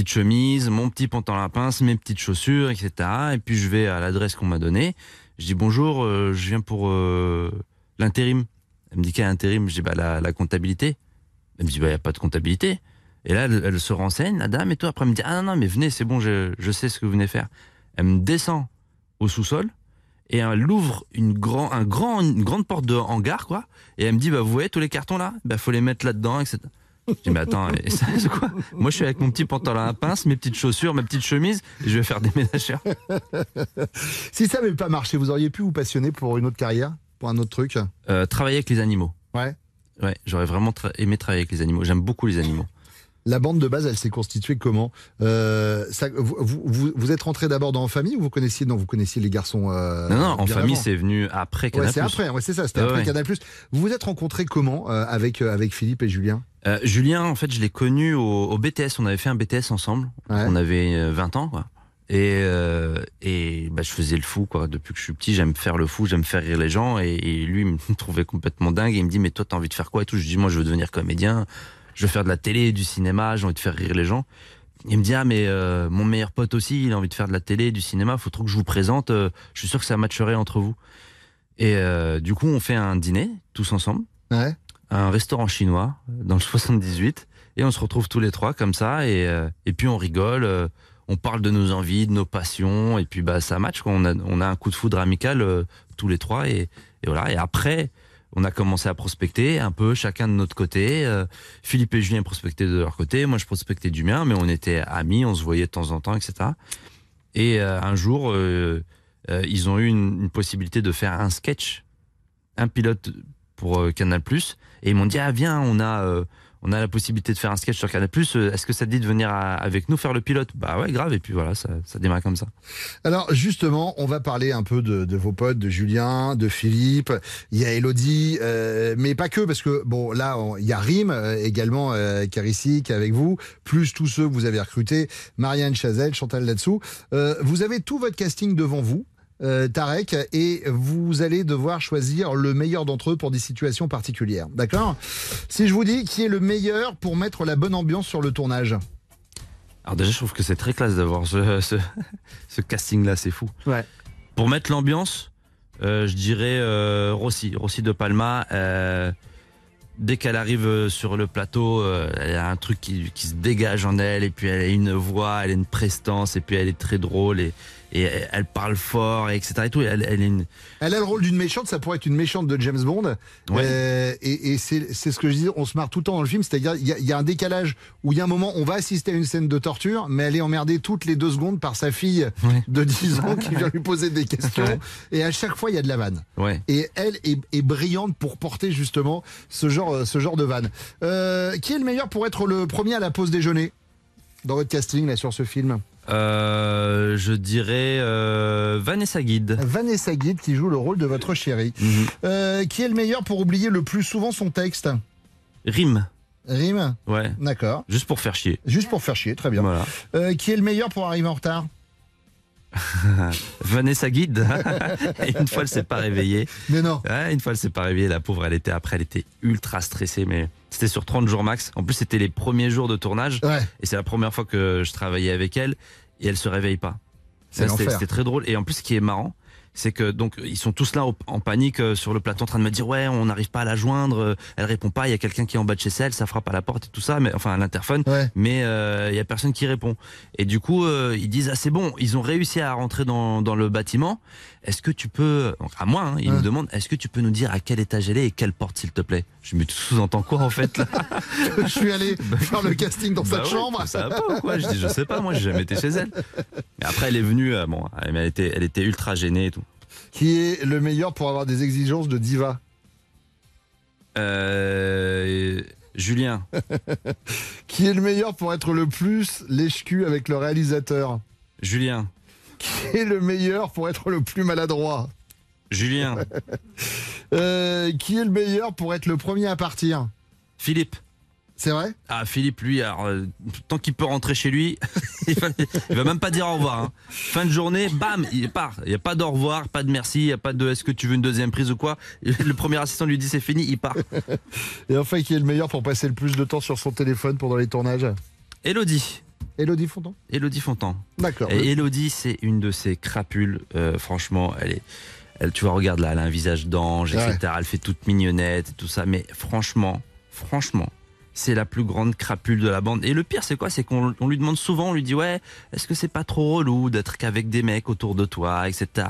petite chemise, mon petit pantalon à pince, mes petites chaussures, etc. Et puis je vais à l'adresse qu'on m'a donnée. Je dis bonjour, euh, je viens pour euh, l'intérim. Elle me dit quel intérim? Je dis bah la, comptabilité. Elle me dit bah y a pas de comptabilité. Et là elle, elle se renseigne, la dame et tout. Après elle me dit ah non non mais venez c'est bon je, je sais ce que vous venez faire. Elle me descend au sous-sol et elle ouvre une, grand, un grand, une grande porte de hangar quoi. Et elle me dit bah vous voyez tous les cartons là, bah faut les mettre là-dedans etc. Je dis mais attends et ça, c'est quoi? Moi je suis avec mon petit pantalon à pince, mes petites chaussures, ma petite chemise et je vais faire des ménagères. si ça n'avait pas marché, vous auriez pu vous passionner pour une autre carrière Pour un autre truc? Euh, travailler avec les animaux. Ouais. Ouais, j'aurais vraiment tra- aimé travailler avec les animaux. J'aime beaucoup les animaux. La bande de base, elle s'est constituée comment? Euh, ça, vous, vous- vous, vous êtes rentré d'abord dans la famille ou vous connaissiez non vous connaissiez les garçons euh, non, non, en famille avant? c'est venu après Ouais, Canal+. c'est après, ouais, c'est ça, c'était Ouais, après ouais. Canal+. Vous vous êtes rencontrés comment avec avec Philippe et Julien? Euh, Julien, en fait, je l'ai connu au, au BTS. On avait fait un BTS ensemble. Ouais. On avait euh, 20 ans, quoi. Et, euh, et bah, je faisais le fou, quoi. Depuis que je suis petit, j'aime faire le fou, j'aime faire rire les gens. Et, et lui, il me trouvait complètement dingue. Et il me dit, mais toi, t'as envie de faire quoi et tout? Je dis, moi, je veux devenir comédien. Je veux faire de la télé, du cinéma. J'ai envie de faire rire les gens. Il me dit, ah, mais euh, mon meilleur pote aussi, il a envie de faire de la télé, du cinéma. Faut trop que je vous présente. Euh, je suis sûr que ça matcherait entre vous. Et euh, du coup, on fait un dîner, tous ensemble Ouais. Un restaurant chinois dans le 78 et on se retrouve tous les trois comme ça et, euh, et puis on rigole, euh, on parle de nos envies, de nos passions et puis bah ça match. On a, on a un coup de foudre amical euh, tous les trois et, voilà et après on a commencé à prospecter un peu chacun de notre côté. Philippe et Julien prospectaient de leur côté, moi je prospectais du mien mais on était amis, on se voyait de temps en temps etc. Et un jour ils ont eu une, une possibilité de faire un sketch, un pilote pour Canal+. Et ils m'ont dit ah viens on a euh, on a la possibilité de faire un sketch sur Canal+. euh, Est-ce que ça te dit de venir avec nous faire le pilote? Bah ouais grave et puis voilà ça ça démarre comme ça. Alors justement, on va parler un peu de, vos potes, de Julien, de Philippe. Il y a Elodie, euh, mais pas que parce que bon là il y a Rim euh, également euh, est avec vous, plus tous ceux que vous avez recrutés, Marianne Chazelle, Chantal là-dessous. Vous avez tout votre casting devant vous. Euh, Tarek, et vous allez devoir choisir le meilleur d'entre eux pour des situations particulières. D'accord? Si je vous dis qui est le meilleur pour mettre la bonne ambiance sur le tournage. Alors déjà je trouve que c'est très classe d'avoir ce, ce, ce casting là c'est fou. Ouais. Pour mettre l'ambiance, euh, je dirais euh, Rossi, Rossi de Palma. euh, dès qu'elle arrive sur le plateau, euh, elle a un truc qui, qui se dégage en elle, et puis elle a une voix, elle a une prestance, et puis elle est très drôle, et, et elle parle fort, et etc. Et tout. Elle, elle est une... Elle a le rôle d'une méchante, ça pourrait être une méchante de James Bond. Ouais. Euh, et et c'est ce que je dis, on se marre tout le temps dans le film, c'est-à-dire il y, a- il y a un décalage où il y a un moment, on va assister à une scène de torture, mais elle est emmerdée toutes les deux secondes par sa fille de 10 ans qui vient lui poser des questions. Ouais. Et à chaque fois, il y a de la vanne. Et elle est, est brillante pour porter justement ce genre, ce genre de vanne. Euh, qui est le meilleur pour être le premier à la pause déjeuner? Dans votre casting là sur ce film Euh, je dirais euh, Vanessa Guide. Vanessa Guide qui joue le rôle de votre chérie. Mhm. Euh, qui est le meilleur pour oublier le plus souvent son texte Rime. Rime Ouais. D'accord. Juste pour faire chier. Juste pour faire chier, très bien. Voilà. Euh, qui est le meilleur pour arriver en retard Vanessa Guide. Et une fois, elle s'est pas réveillée. Mais non. Ouais, une fois, elle s'est pas réveillée. La pauvre, elle était après, elle était ultra stressée, mais c'était sur 30 jours max. En plus, c'était les premiers jours de tournage. Ouais. Et c'est la première fois que je travaillais avec elle. Et elle se réveille pas. C'était très drôle. Et en plus, ce qui est marrant, c'est que donc ils sont tous là en panique euh, sur le plateau en train de me dire ouais on n'arrive pas à la joindre euh, elle répond pas il y a quelqu'un qui est en bas de chez elle ça frappe à la porte et tout ça mais enfin à l'interphone mais euh, il y a personne qui répond. Et du coup euh, ils disent ah c'est bon ils ont réussi à rentrer dans, dans le bâtiment. Est-ce que tu peux donc, à moi hein, ils me demandent est-ce que tu peux nous dire à quel étage elle est et quelle porte s'il te plaît? Je me sous-entends quoi en fait là? Je suis allé faire le casting dans Bah cette ouais, chambre. Ça va pas ou quoi? Je dis, je sais pas, moi j'ai jamais été chez elle. Mais après, elle est venue, euh, bon, elle elle était, elle était ultra gênée et tout. Qui est le meilleur pour avoir des exigences de diva? Euh, Julien. Qui est le meilleur pour être le plus lèche-cul avec le réalisateur? Julien. Qui est le meilleur pour être le plus maladroit? Julien. Euh, Qui est le meilleur pour être le premier à partir? Philippe. C'est vrai? Ah, Philippe, lui, alors, euh, tant qu'il peut rentrer chez lui, il, va, il va même pas dire au revoir. hein. Fin de journée, bam, il part. Il n'y a pas d'au revoir, pas de merci, il n'y a pas de est-ce que tu veux une deuxième prise ou quoi? Le premier assistant lui dit c'est fini, il part. Et enfin, qui est le meilleur pour passer le plus de temps sur son téléphone pendant les tournages? Elodie. Elodie Fontan? Elodie Fontan. D'accord. Et Elodie, c'est une de ces crapules. euh, franchement, elle est. Elle, tu vois, regarde là, elle a un visage d'ange, Ouais. etc. Elle fait toute mignonnette et tout ça. Mais franchement, franchement, c'est la plus grande crapule de la bande. Et le pire, c'est quoi? C'est qu'on on lui demande souvent, on lui dit Ouais, est-ce que c'est pas trop relou d'être qu'avec des mecs autour de toi, etc.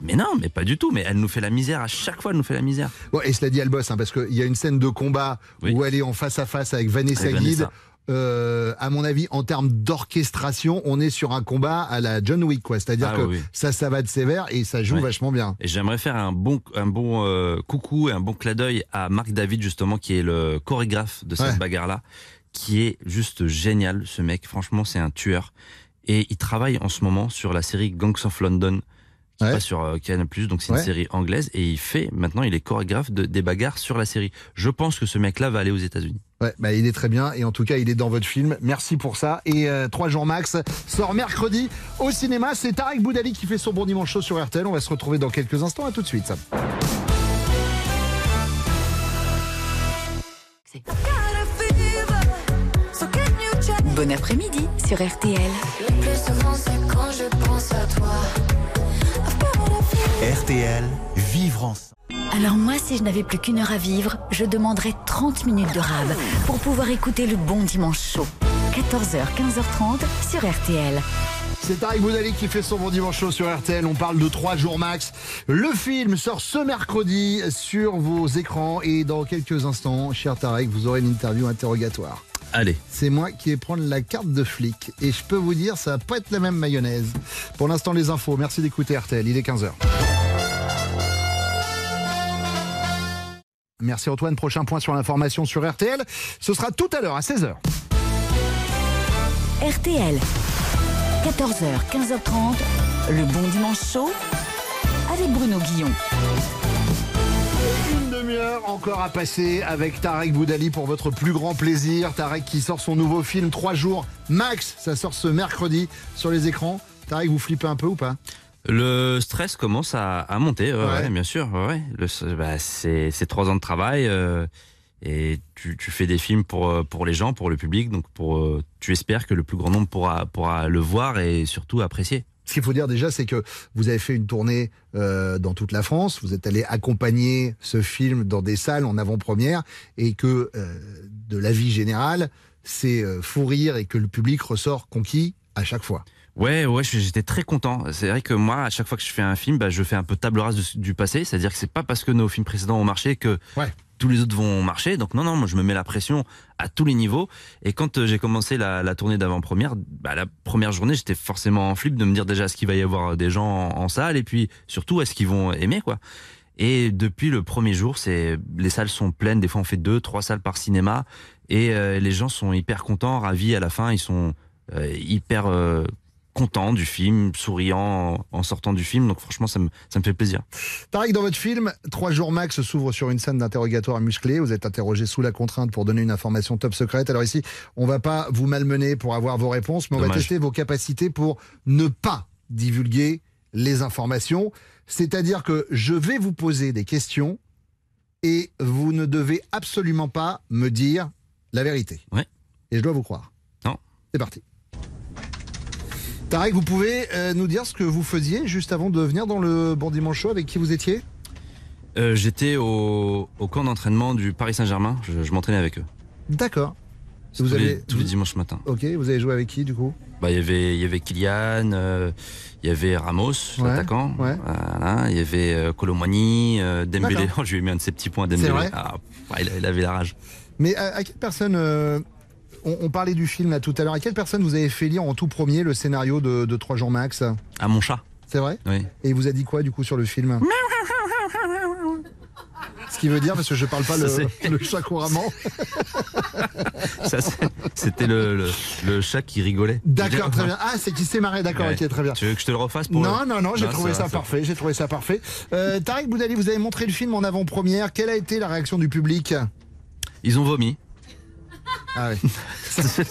Mais non, mais pas du tout. Mais elle nous fait la misère. À chaque fois, elle nous fait la misère. Bon, et cela dit, elle bosse, hein, parce qu'il y a une scène de combat où elle est en face à face avec Vanessa Avec Guide. Euh, à mon avis, en termes d'orchestration, on est sur un combat à la John Wick, quoi. C'est-à-dire Ah que oui, ça, ça va de sévère et ça joue vachement bien. Et j'aimerais faire un bon, un bon euh, coucou et un bon clin d'œil à Marc David, justement, qui est le chorégraphe de cette Ouais. bagarre-là, qui est juste génial, ce mec. Franchement, c'est un tueur. Et il travaille en ce moment sur la série Gangs of London, qui passe sur euh, Canal+, donc c'est Ouais. une série anglaise, et il fait, maintenant, il est chorégraphe de, des bagarres sur la série. Je pense que ce mec-là va aller aux États-Unis. Ouais, bah, il est très bien et en tout cas, il est dans votre film. Merci pour ça. Et euh, 3 jours max sort mercredi au cinéma. C'est Tarek Boudali qui fait son bon dimanche chaud sur RTL. On va se retrouver dans quelques instants. À tout de suite. Bon après-midi sur RTL. Le plus souvent, c'est quand je pense à toi. RTL, vivre ensemble. Alors moi, si je n'avais plus qu'une heure à vivre, je demanderais 30 minutes de rab pour pouvoir écouter le bon dimanche chaud. 14h, 15h30 sur RTL. C'est Tarek Boudali qui fait son bon dimanche chaud sur RTL. On parle de 3 jours max. Le film sort ce mercredi sur vos écrans. Et dans quelques instants, cher Tarek, vous aurez une interview interrogatoire. Allez. C'est moi qui vais prendre la carte de flic. Et je peux vous dire, ça va pas être la même mayonnaise. Pour l'instant, les infos. Merci d'écouter RTL. Il est 15h. Merci Antoine. Prochain point sur l'information sur RTL. Ce sera tout à l'heure à 16h. RTL. 14h, 15h30, le bon dimanche chaud avec Bruno Guillon. Une demi-heure encore à passer avec Tarek Boudali pour votre plus grand plaisir. Tarek qui sort son nouveau film 3 jours max. Ça sort ce mercredi sur les écrans. Tarek, vous flippez un peu ou pas? Le stress commence à, à monter, ouais, Ouais. ouais, bien sûr. ouais, bah, c'est c'est trois ans de travail euh, et tu, tu fais des films pour euh, pour les gens, pour le public, donc pour euh, tu espères que le plus grand nombre pourra pourra le voir et surtout apprécier. Ce qu'il faut dire déjà, c'est que vous avez fait une tournée euh, dans toute la France. Vous êtes allé accompagner ce film dans des salles en avant-première et que euh, de la vie générale, c'est euh, fou rire et que le public ressort conquis à chaque fois. Ouais, ouais, j'étais très content. C'est vrai que moi, à chaque fois que je fais un film, bah, je fais un peu table rase de- du passé. C'est-à-dire que c'est pas parce que nos films précédents ont marché que tous les autres vont marcher. Donc non, non, moi je me mets la pression à tous les niveaux. Et quand euh, j'ai commencé la, tournée d'avant-première, bah, la première journée, j'étais forcément en flip de me dire déjà est-ce qu'il va y avoir des gens en, salle? Et puis surtout est-ce qu'ils vont aimer quoi? Et depuis le premier jour, c'est les salles sont pleines. Des fois, on fait deux, trois salles par cinéma, et euh, les gens sont hyper contents, ravis à la fin. Ils sont euh, hyper euh, contents du film, souriants en, sortant du film. Donc franchement, ça me, ça me fait plaisir. Tarek, dans votre film, 3 jours max s'ouvre sur une scène d'interrogatoire musclé. Vous êtes interrogé sous la contrainte pour donner une information top secrète. Alors ici, on va pas vous malmener pour avoir vos réponses, mais on va tester vos capacités pour ne pas divulguer les informations. C'est-à-dire que je vais vous poser des questions et vous ne devez absolument pas me dire la vérité. Ouais. Et je dois vous croire. Non. C'est parti. Tarek, vous pouvez euh, nous dire ce que vous faisiez juste avant de venir dans le Bon Dimanche Show avec qui vous étiez? Euh, J'étais au, au camp d'entraînement du Paris Saint-Germain. Je, je m'entraînais avec eux. D'accord. Tous, Vous les, avez- tous les dimanches matin. Ok, vous avez joué avec qui du coup? Bah, il y avait, il y avait Kylian, euh, il y avait Ramos, Ouais, l'attaquant. ouais. Voilà, il y avait Colomwani, euh, Dembélé. D'accord. je lui ai mis un de ses petits points à Dembélé. vrai Ah, il, il avait la rage. Mais à, à quelle personne on, on parlait du film là tout à l'heure. À quelle personne vous avez fait lire en tout premier le scénario de, de 3 jours max À mon chat. C'est vrai Oui. Et il vous a dit quoi du coup sur le film Ce qui veut dire, parce que je parle pas Ça, le, chat couramment. C'était le, le, le chat qui rigolait. D'accord, très bien. Ah, c'est qui s'est marré, d'accord, Ouais. ok, très bien. Tu veux que je te le refasse pour Non, non, non, j'ai trouvé ça, parfait. J'ai trouvé ça parfait. Euh, Tarek Boudali, vous avez montré le film en avant-première. Quelle a été la réaction du public? Ils ont vomi. Ah oui.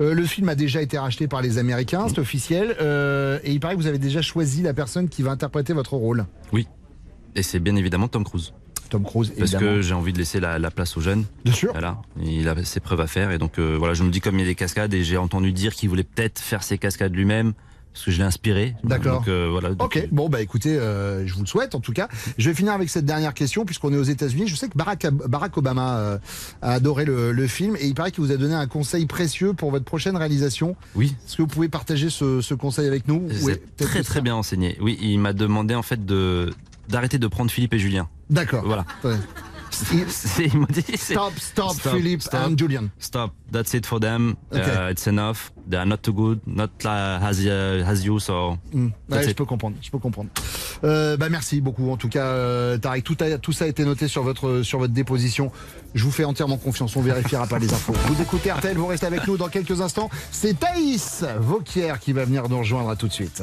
Euh, le film a déjà été racheté par les Américains, c'est officiel. Euh, et il paraît que vous avez déjà choisi la personne qui va interpréter votre rôle. Oui. Et c'est bien évidemment Tom Cruise. Tom Cruise, Parce évidemment. que j'ai envie de laisser la, la place aux jeunes. Bien sûr. Voilà. Il a ses preuves à faire. Et donc, euh, voilà, je me dis comme il y a des cascades et j'ai entendu dire qu'il voulait peut-être faire ses cascades lui-même. Parce que je l'ai inspiré. D'accord. Donc, euh, voilà. Ok, bon bah écoutez, euh, je vous le souhaite en tout cas. Je vais finir avec cette dernière question puisqu'on est aux États-Unis. Je sais que Barack, Barack Obama euh, a adoré le, le film et il paraît qu'il vous a donné un conseil précieux pour votre prochaine réalisation. Oui. Est-ce que vous pouvez partager ce, ce conseil avec nous Oui, peut-être très très bien enseigné. Oui, il m'a demandé en fait de d'arrêter de prendre Philippe et Julien. D'accord. Voilà. Ouais. Dit Stop, stop, Philippe and Julian. Stop. That's it for them. Uh, it's enough. They are not too good. Not uh, as, uh, as you. So. Hmm. Ouais, je it. peux comprendre. Je peux comprendre. Euh, bah merci beaucoup. En tout cas, euh, Tarek, tout, a- tout ça a été noté sur votre sur votre déposition. Je vous fais entièrement confiance. On vérifiera pas les infos. Vous écoutez RTL. Vous restez avec nous dans quelques instants. C'est Thaïs Vauquier qui va venir nous rejoindre à tout de suite.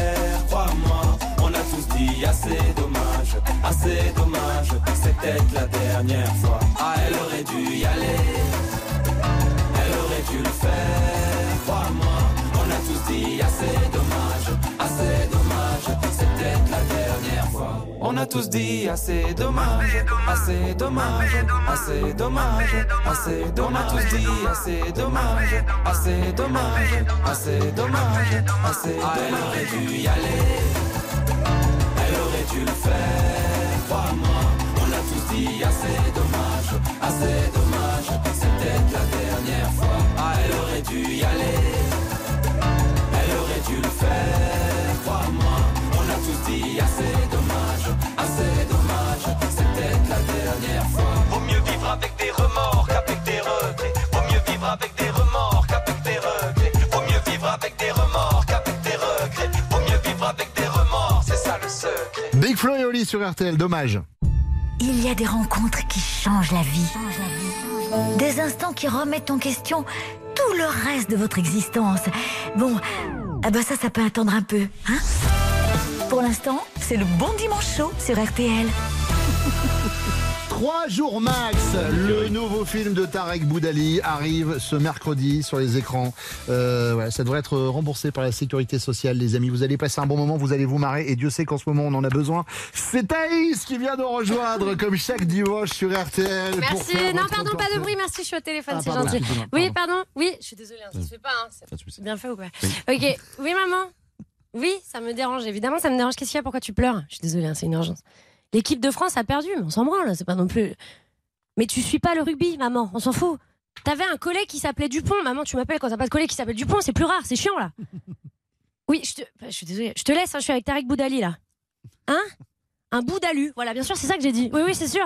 dit assez dommage, assez dommage. C'est peut-être la dernière fois. Ah, elle aurait dû y aller. Elle aurait dû le faire, crois-moi. On a tous dit assez dommage, assez dommage. C'est peut-être la dernière fois. On a tous dit assez dommage, assez dommage, assez dommage, assez dommage. On a tous dit assez dommage, assez dommage, assez dommage, assez Ah, elle dommage. aurait dû y aller. Crois-moi. On a tous dit assez dommage, assez dommage. Peut-être la dernière fois. Ah, elle aurait dû y aller. Elle aurait dû le faire, crois-moi. On a tous dit assez Flo sur RTL. Dommage. Il y a des rencontres qui changent la vie. Des instants qui remettent en question tout le reste de votre existence. Bon, ah bah ça, ça peut attendre un peu, hein? Pour l'instant, c'est le bon dimanche chaud sur RTL. Trois jours max, le nouveau film de Tarek Boudali arrive ce mercredi sur les écrans. Euh, voilà, ça devrait être remboursé par la sécurité sociale, les amis. Vous allez passer un bon moment, vous allez vous marrer, et Dieu sait qu'en ce moment on en a besoin. C'est Thaïs qui vient nous rejoindre comme chaque dimanche sur RTL. Merci. Non, pardon, pas de bruit. Merci, je suis au téléphone, Ah, c'est gentil. Oui, pardon. Oui, je suis désolée, hein, ça se fait pas. Hein. C'est bien fait ou quoi Ok. Oui, maman. Oui, ça me dérange. Évidemment, ça me dérange. Qu'est-ce qu'il y a? Pourquoi tu pleures? Je suis désolée, hein, c'est une urgence. L'équipe de France a perdu, mais on s'en branle. C'est pas non plus. Mais tu suis pas le rugby, maman. On s'en fout. T'avais un collègue qui s'appelait Dupont. Maman, tu m'appelles quand t'as pas de collègue qui s'appelle Dupont. C'est plus rare. C'est chiant là. Oui, je te. bah, Je suis désolée. Je te laisse. hein, je suis avec Tarek Boudali là. Hein? Un boudalu, voilà, bien sûr, c'est ça que j'ai dit. Oui, oui, c'est sûr.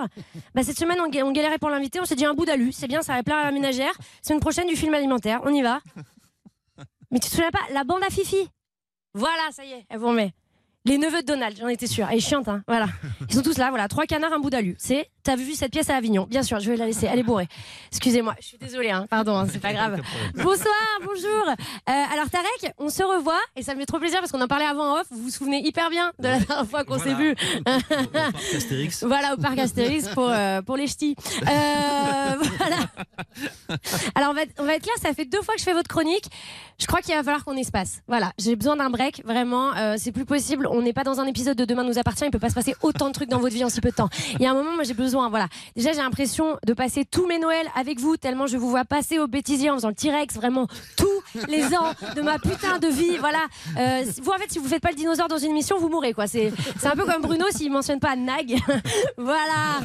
Bah, cette semaine, on, on galérait pour l'inviter, on s'est dit un boudalu, c'est bien, ça va plaire à la ménagère. Semaine prochaine, du film alimentaire, on y va. Mais tu te souviens pas, la bande à Fifi? Voilà, ça y est, elle vous remet. Les neveux de Donald, j'en étais sûre. Elle est chiante, hein. Voilà. Ils sont tous là, voilà. Trois canards, un bout d'alu. C'est, t'as vu cette pièce à Avignon? Bien sûr, je vais la laisser. Elle est bourrée. Excusez-moi, je suis désolée, hein. Pardon, hein, c'est pas grave. Bonsoir, bonjour. Euh, alors, Tarek, on se revoit et ça me fait trop plaisir parce qu'on en parlait avant en off. Vous vous souvenez hyper bien de la dernière fois qu'on s'est vu. Astérix. Voilà, au parc Astérix pour, euh, pour les ch'tis. Euh, voilà. Alors, on va, être- on va être clair, ça fait deux fois que je fais votre chronique. Je crois qu'il va falloir qu'on espace. Voilà, j'ai besoin d'un break, vraiment. c'est plus possible. On n'est pas dans un épisode de Demain nous appartient. Il peut pas se passer autant de trucs dans votre vie en si peu de temps. Il y a un moment, moi, j'ai besoin. Voilà. Déjà, j'ai l'impression de passer tous mes Noëls avec vous, tellement je vous vois passer au bêtisier en faisant le T-Rex, vraiment tous les ans de ma putain de vie. Voilà. Euh, vous, en fait, si vous faites pas le dinosaure dans une émission, vous mourrez, quoi. C'est c'est un peu comme Bruno s'il mentionne pas Nag. voilà.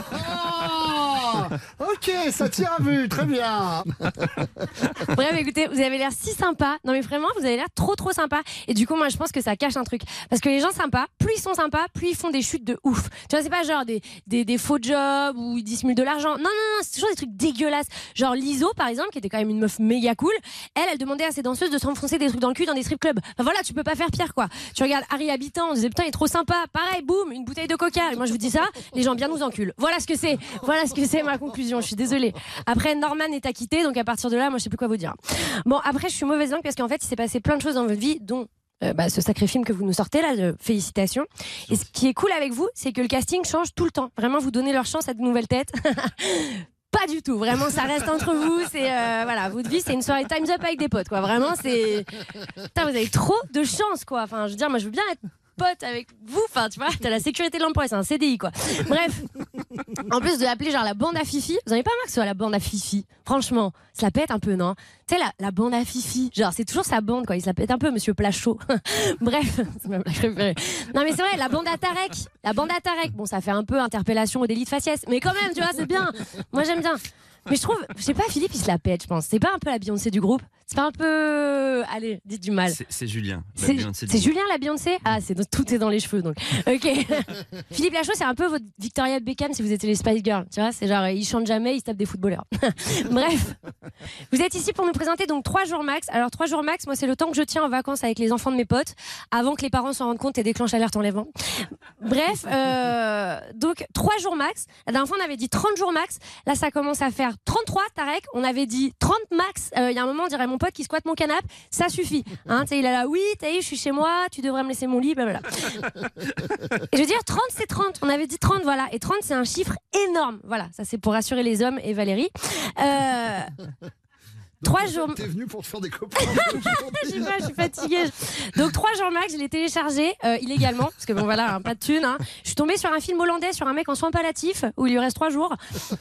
Oh, ok, ça tient à vue, très bien. Bref, écoutez, vous avez l'air si sympa. Non, mais vraiment, vous avez l'air trop, trop sympa. Et du coup, moi, je pense que ça cache un truc. Parce que les gens sympas, plus ils sont sympas, plus ils font des chutes de ouf. Tu vois, c'est pas genre des, des, des faux jobs où ils dissimulent de l'argent. Non, non, non, c'est toujours des trucs dégueulasses. Genre Liso, par exemple, qui était quand même une meuf méga cool. Elle, elle demandait à ses danseuses de s'enfoncer des trucs dans le cul dans des strip clubs. Voilà, tu peux pas faire pire, quoi. Tu regardes Harry Habitant, on disait putain, il est trop sympa. Pareil, boum, une bouteille de coca. Et moi, je vous dis ça, les gens bien nous enculent. Voilà ce que c'est. Voilà ce que c'est ma conclusion. Je suis désolée. Après, Norman est acquitté, donc à partir de là, moi, je sais plus quoi vous dire. Bon, après, je suis mauvaise langue parce qu'en fait, il s'est passé plein de choses dans votre vie, dont euh, bah, ce sacré film que vous nous sortez là, félicitations. Et ce qui est cool avec vous, c'est que le casting change tout le temps. Vraiment, vous donnez leur chance à de nouvelles têtes. Pas du tout, vraiment, ça reste entre vous. C'est euh, voilà, votre vie, c'est une soirée Times Up avec des potes, quoi. Vraiment, c'est. Vous avez trop de chance, quoi. Enfin, je veux dire, moi, je veux bien être pote avec vous. Enfin, tu vois, t'as la sécurité de l'emploi, c'est un CDI, quoi. Bref, en plus de l'appeler genre la bande à Fifi, vous avez pas marre que ce soit la bande à Fifi? Franchement, ça la pète un peu, non? Tu sais, la, la bande à Fifi, genre c'est toujours sa bande, quoi. Il se la pète un peu, monsieur Plachot. Bref, c'est ma blague préférée. Non, mais c'est vrai, la bande à Tarek. La bande à Tarek. Bon, ça fait un peu interpellation au délit de faciès, mais quand même, tu vois, c'est bien. Moi, j'aime bien. Mais je trouve, je sais pas, Philippe, il se la pète, je pense. C'est pas un peu la Beyoncé du groupe? C'est pas un peu. Allez, dites du mal. C'est- Julien. C'est. Julien la Beyoncé? Ah, c'est tout est dans les cheveux donc. Ok. Philippe Lachaud, c'est un peu votre Victoria Beckham si vous étiez les Spice Girls. Tu vois, c'est genre il chante jamais, il se tape des footballeurs. Bref, vous êtes ici pour nous présenter donc trois jours max. Alors trois jours max, moi c'est le temps que je tiens en vacances avec les enfants de mes potes avant que les parents s'en rendent compte et déclenchent alerte enlèvement. Bref, euh, donc trois jours max. La dernière fois on avait dit 30 jours max. Là ça commence à faire 33 Tarek. On avait dit 30 max. Euh, Il y a un moment on dirait mon pote qui squatte mon canapé. Ça suffit. Hein, il est là, oui, t'as je suis chez moi, tu devrais me laisser mon lit, blablabla. Et je veux dire, 30, c'est 30. On avait dit 30, voilà. Et 30, c'est un chiffre énorme. Voilà, ça c'est pour rassurer les hommes et Valérie. Euh, Trois jours. T'es venu pour te faire des copains. Je sais pas, je suis fatiguée. Donc trois jours max, je l'ai téléchargé euh, illégalement parce que bon voilà, hein, pas de thune. hein. Je suis tombée sur un film hollandais sur un mec en soins palliatifs où il lui reste trois jours.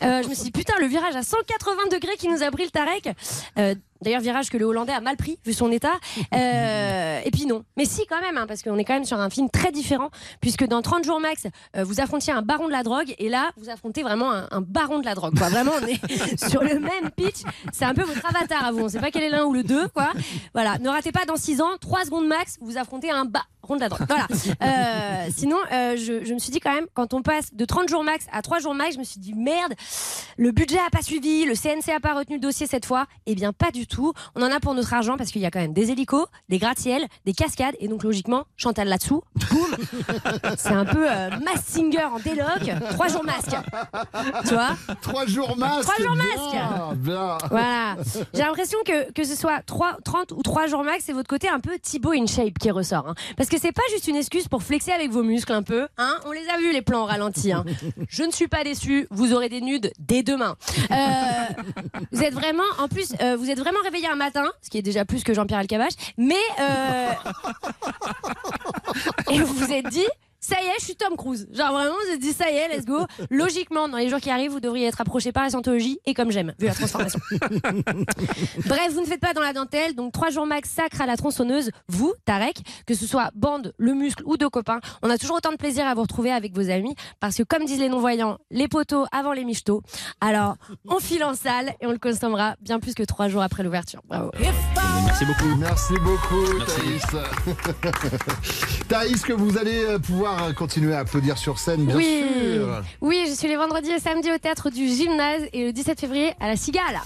Euh, je me suis dit putain le virage à 180 degrés qui nous a pris le Tarek. Euh, D'ailleurs virage que le hollandais a mal pris vu son état. Euh, et puis non, mais si quand même hein, parce qu'on est quand même sur un film très différent puisque dans 30 jours max, euh, vous affrontiez un baron de la drogue et là vous affrontez vraiment un, un baron de la drogue. Quoi. Vraiment on est sur le même pitch. C'est un peu votre avatar à vous. On sait pas quel est l'un ou le deux quoi. Voilà, ne ratez pas dans 6 ans, 3 secondes max, vous affrontez un baron de la drogue. Voilà. Euh, sinon, euh, je, je me suis dit quand même, quand on passe de 30 jours max à 3 jours max, je me suis dit merde, le budget a pas suivi, le CNC a pas retenu le dossier cette fois. Eh bien, pas du tout. On en a pour notre argent parce qu'il y a quand même des hélicos, des gratte-ciel, des cascades et donc logiquement, Chantal là-dessous, boum. C'est un peu euh, Mass Singer en déloc, 3 jours masque. Tu vois Trois jours masque. Trois jours bien, masque. Bien. Voilà. J'ai l'impression que, que ce soit 3, 30 ou 3 jours max, c'est votre côté un peu Thibaut in shape qui ressort. hein. Parce que c'est pas juste une excuse pour flexer avec vos muscles un peu. Hein On les a vus, les plans au ralenti. hein. Je ne suis pas déçue. Vous aurez des nudes dès demain. Euh, vous êtes vraiment, en plus, euh, vous êtes vraiment réveillé un matin, ce qui est déjà plus que Jean-Pierre Alcabache. Mais. euh, et vous vous êtes dit. Ça y est, je suis Tom Cruise. Genre vraiment, vous êtes dit ça y est, let's go. Logiquement, dans les jours qui arrivent, vous devriez être approché par la scientologie et comme j'aime, vu la transformation. Bref, vous ne faites pas dans la dentelle, donc trois jours max sacre à la tronçonneuse. Vous, Tarek, que ce soit bande, le muscle ou deux copains, on a toujours autant de plaisir à vous retrouver avec vos amis parce que comme disent les non-voyants, les poteaux avant les michetots. Alors, on file en salle et on le consommera bien plus que trois jours après l'ouverture. Bravo. Merci beaucoup. Merci beaucoup, Thaïs. Thaïs, que vous allez pouvoir pouvoir continuer à applaudir sur scène, bien oui. sûr. oui, je suis les vendredis et samedis au théâtre du gymnase et le 17 février à la Cigale.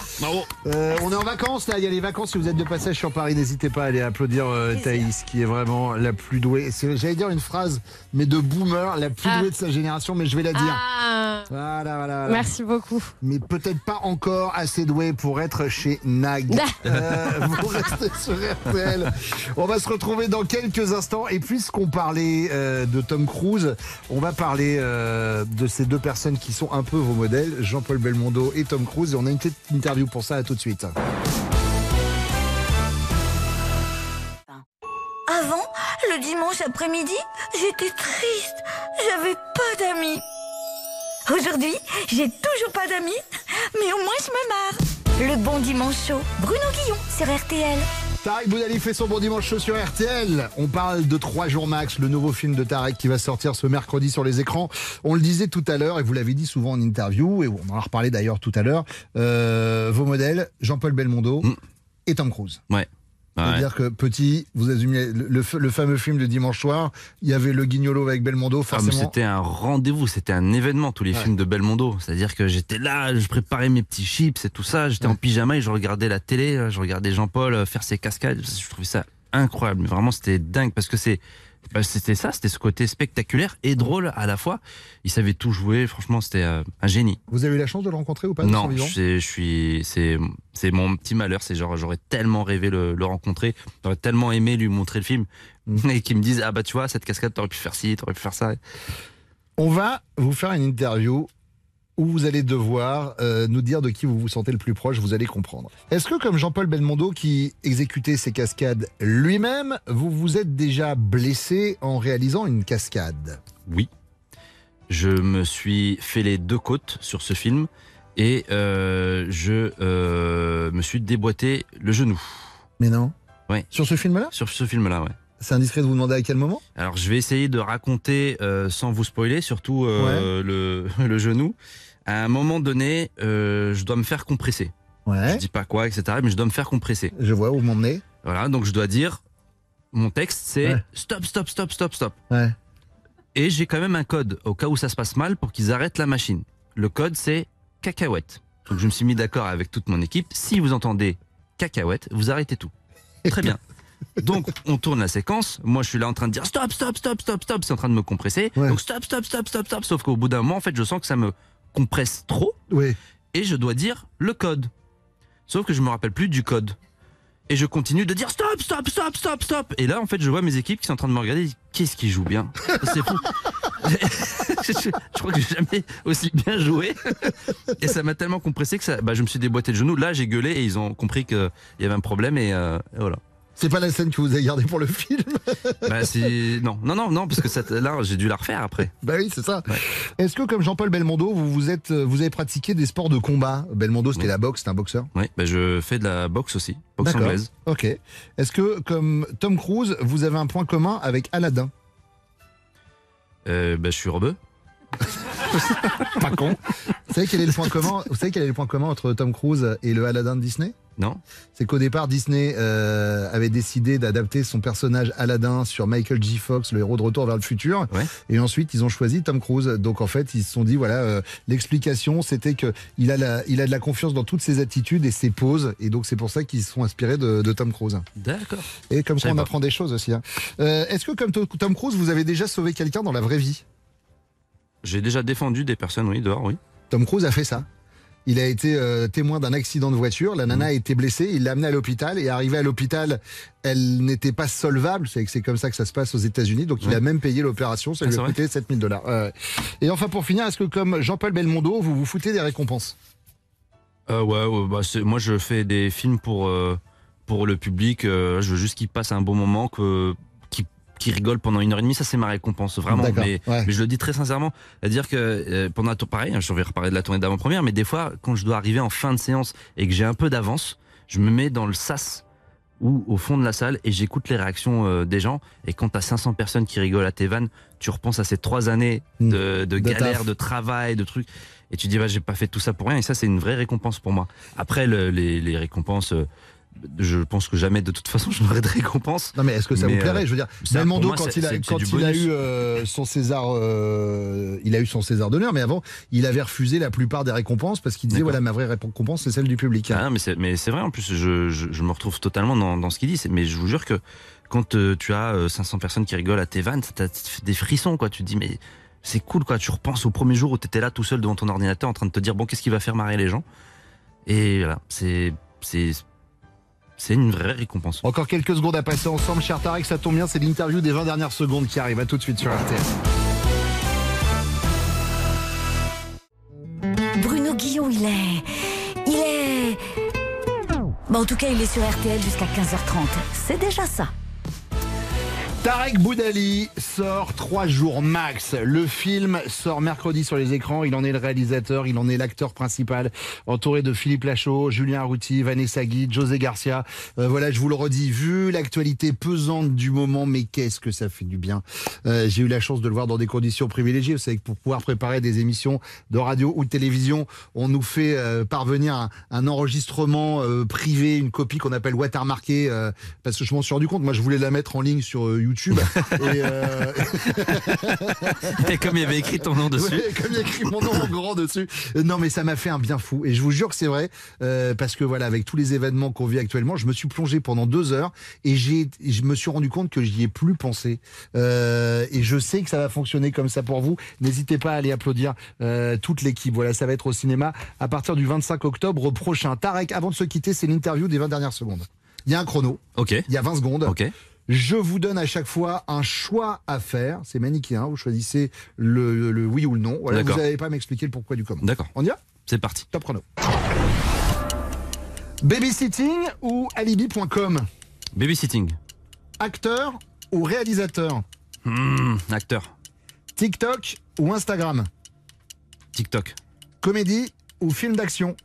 Euh, on est en vacances là, il y a les vacances. Si vous êtes de passage sur Paris, n'hésitez pas à aller applaudir euh, Thaïs, qui est vraiment la plus douée. J'allais dire une phrase, mais de boomer, la plus Ah. douée de sa génération, mais je vais la dire. Ah. Voilà, voilà, voilà. Merci beaucoup. Mais peut-être pas encore assez doué pour être chez Nag. Euh, vous restez sur RTL. On va se retrouver dans quelques instants. Et puisqu'on parlait euh, de Tom Cruise, on va parler euh, de ces deux personnes qui sont un peu vos modèles, Jean-Paul Belmondo et Tom Cruise. Et on a une petite interview pour ça. À tout de suite. Avant, le dimanche après-midi, j'étais triste. J'avais pas d'amis. Aujourd'hui, j'ai toujours pas d'amis, mais au moins je me marre. Le bon dimanche chaud, Bruno Guillon sur RTL. Tarek Boudali fait son bon dimanche chaud sur RTL. On parle de 3 jours max, le nouveau film de Tarek qui va sortir ce mercredi sur les écrans. On le disait tout à l'heure, et vous l'avez dit souvent en interview, et on en a reparlé d'ailleurs tout à l'heure, euh, vos modèles, Jean-Paul Belmondo et Tom Cruise. Ouais. Ouais. C'est-à-dire que petit, vous assumez le, le- le fameux film de dimanche soir, il y avait le guignolo avec Belmondo, Ah, forcément. c'était un rendez-vous, c'était un événement, tous les Ouais. films de Belmondo. C'est-à-dire que j'étais là, je préparais mes petits chips et tout ça, j'étais en pyjama et je regardais la télé, je regardais Jean-Paul euh, faire ses cascades. Je trouvais ça incroyable. Mais Vraiment, c'était dingue parce que c'est. Bah, c'était ça, c'était ce côté spectaculaire et drôle à la fois. Il savait tout jouer, franchement, c'était euh, un génie. Vous avez eu la chance de le rencontrer ou pas Non, je je suis, c'est, c'est mon petit malheur. C'est genre, j'aurais tellement rêvé le, le rencontrer, j'aurais tellement aimé lui montrer le film Mm. et qu'il me dise, ah bah tu vois, cette cascade, t'aurais pu faire ci, t'aurais pu faire ça. On va vous faire une interview où vous allez devoir euh, nous dire de qui vous vous sentez le plus proche, vous allez comprendre. Est-ce que comme Jean-Paul Belmondo qui exécutait ses cascades lui-même, vous vous êtes déjà blessé en réalisant une cascade? Oui. Je me suis fait les deux côtes sur ce film et euh, je euh, me suis déboîté le genou. Mais non? Ouais. Sur ce film-là? Sur ce film-là, ouais. C'est indiscret de vous demander à quel moment Alors je vais essayer de raconter euh, sans vous spoiler, surtout euh, le, le genou. À un moment donné, euh, je dois me faire compresser. Ouais. Je dis pas quoi, etc. Mais je dois me faire compresser. Je vois où vous m'emmenez. Voilà, donc je dois dire, mon texte c'est Ouais. stop, stop, stop, stop, stop. Ouais. Et j'ai quand même un code au cas où ça se passe mal pour qu'ils arrêtent la machine. Le code c'est cacahuète. Donc je me suis mis d'accord avec toute mon équipe. Si vous entendez cacahuète, vous arrêtez tout. Très bien. Donc on tourne la séquence. Moi je suis là en train de dire stop, stop, stop, stop, stop. C'est en train de me compresser. Donc stop, stop, stop, stop, stop. Sauf qu'au bout d'un moment, en fait, je sens que ça me compresse trop. Oui. Et je dois dire le code. Sauf que je me rappelle plus du code. Et je continue de dire stop, stop, stop, stop, stop. Et là, en fait, je vois mes équipes qui sont en train de me regarder. Qu'est-ce qui joue bien? C'est fou. je, je crois que j'ai jamais aussi bien joué. Et ça m'a tellement compressé que ça, bah, je me suis déboîté le genou. Là, j'ai gueulé et ils ont compris qu'il y avait un problème. Et, euh, et voilà. C'est pas la scène que vous avez gardée pour le film Bah, c'est- non, non, non, non, parce que là, j'ai dû la refaire après. Bah oui, c'est ça. Est-ce que comme Jean-Paul Belmondo, vous, vous, êtes, vous avez pratiqué des sports de combat? Belmondo, c'était la boxe, c'est un boxeur? Oui, bah, je fais de la boxe aussi, boxe D'accord. anglaise. Ok. Est-ce que, comme Tom Cruise, vous avez un point commun avec Aladdin? Euh, bah, je suis rebeu. Pas con. Vous savez quel est le point commun Vous savez quel est le point commun entre Tom Cruise et le Aladdin de Disney? Non. C'est qu'au départ, Disney euh, avait décidé d'adapter son personnage Aladdin sur Michael J. Fox, le héros de Retour vers le futur. Et ensuite, ils ont choisi Tom Cruise. Donc en fait, ils se sont dit voilà, euh, l'explication, c'était que il a la, il a de la confiance dans toutes ses attitudes et ses poses. Et donc c'est pour ça qu'ils se sont inspirés de, de Tom Cruise. D'accord. Et comme ça, on apprend des choses aussi. hein. Euh, Est-ce que comme To- Tom Cruise, vous avez déjà sauvé quelqu'un dans la vraie vie? J'ai déjà défendu des personnes, oui, dehors, oui. Tom Cruise a fait ça. Il a été euh, témoin d'un accident de voiture. La Mmh. nana a été blessée. Il l'a amenée à l'hôpital. Et arrivé à l'hôpital, elle n'était pas solvable. C'est c'est comme ça que ça se passe aux États-Unis. Donc il a même payé l'opération. Ça Ah, lui a coûté 7000 dollars. Et enfin, pour finir, est-ce que comme Jean-Paul Belmondo, vous vous foutez des récompenses? Euh, ouais, ouais, bah, c'est- moi je fais des films pour, euh, pour le public. je veux juste qu'ils passent un bon moment, que, qu'ils rigolent pendant une heure et demie. Ça, c'est ma récompense, vraiment. Mais, ouais. mais je le dis très sincèrement. C'est-à-dire que euh, pendant la tour, pareil, hein, je vais reparler de la tournée d'avant-première, mais des fois, quand je dois arriver en fin de séance et que j'ai un peu d'avance, je me mets dans le sas ou au fond de la salle et j'écoute les réactions euh, des gens. Et quand t'as 500 personnes qui rigolent à tes vannes, tu repenses à ces trois années de, de Mmh. De galère, taf. de travail, de trucs. Et tu dis, bah, j'ai pas fait tout ça pour rien. Et ça, c'est une vraie récompense pour moi. Après, le- les, les récompenses euh, je pense que jamais de toute façon je n'aurai de récompense. Non mais est-ce que ça Mais, vous plairait? Euh, Je veux dire, pour Belmondo quand il a quand il a eu euh, son César, euh, il a eu son César d'honneur, mais avant il avait refusé la plupart des récompenses parce qu'il disait voilà ma vraie récompense c'est celle du public. Ah, mais c'est mais c'est vrai en plus je, je, je me retrouve totalement dans, dans ce qu'il dit. Mais je vous jure que quand euh, tu as euh, 500 personnes qui rigolent à tes vannes ça t'a fait des frissons quoi. Tu te dis mais c'est cool quoi. Tu repenses au premier jour où tu étais là tout seul devant ton ordinateur en train de te dire bon qu'est-ce qui va faire marrer les gens? Et voilà. C'est c'est c'est une vraie récompense Encore quelques secondes à passer ensemble, cher Tarek, ça tombe bien, c'est l'interview des 20 dernières secondes qui arrive. À tout de suite sur RTL. Bruno Guillon, il est. Il est. Bon, en tout cas, il est sur RTL jusqu'à 15h30. C'est déjà ça. Tarek Boudali sort trois jours max. Le film sort mercredi sur les écrans. Il en est le réalisateur, il en est l'acteur principal, entouré de Philippe Lachaud, Julien Arrouti, Vanessa Guy, José Garcia. Euh, voilà, je vous le redis, vu l'actualité pesante du moment, mais qu'est-ce que ça fait du bien. Euh, J'ai eu la chance de le voir dans des conditions privilégiées. Vous savez que pour pouvoir préparer des émissions de radio ou de télévision, on nous fait euh, parvenir un, un enregistrement euh, privé, une copie qu'on appelle watermarkée, euh, parce que je m'en suis rendu compte. Moi, je voulais la mettre en ligne sur euh, YouTube. et, euh, et comme il y avait écrit ton nom dessus Ouais, comme il y a écrit mon nom en grand dessus. Non, mais ça m'a fait un bien fou. Et je vous jure que c'est vrai, euh, parce que voilà, avec tous les événements qu'on vit actuellement, je me suis plongé pendant deux heures et j'ai, je me suis rendu compte que j'y ai plus pensé. Euh, et je sais que ça va fonctionner comme ça pour vous. N'hésitez pas à aller applaudir toute l'équipe. Voilà, ça va être au cinéma à partir du 25 octobre prochain. Tarek, avant de se quitter, c'est l'interview des 20 dernières secondes. Il y a un chrono. ok Il y a 20 secondes. ok Je vous donne à chaque fois un choix à faire. C'est manichéen. Vous choisissez le, oui ou le non. Voilà, vous n'allez pas m'expliquer le pourquoi du comment. d'accord On y va c'est parti Top chrono. Babysitting ou alibi.com babysitting Acteur ou réalisateur Hmm, acteur TikTok ou Instagram TikTok Comédie ou film d'action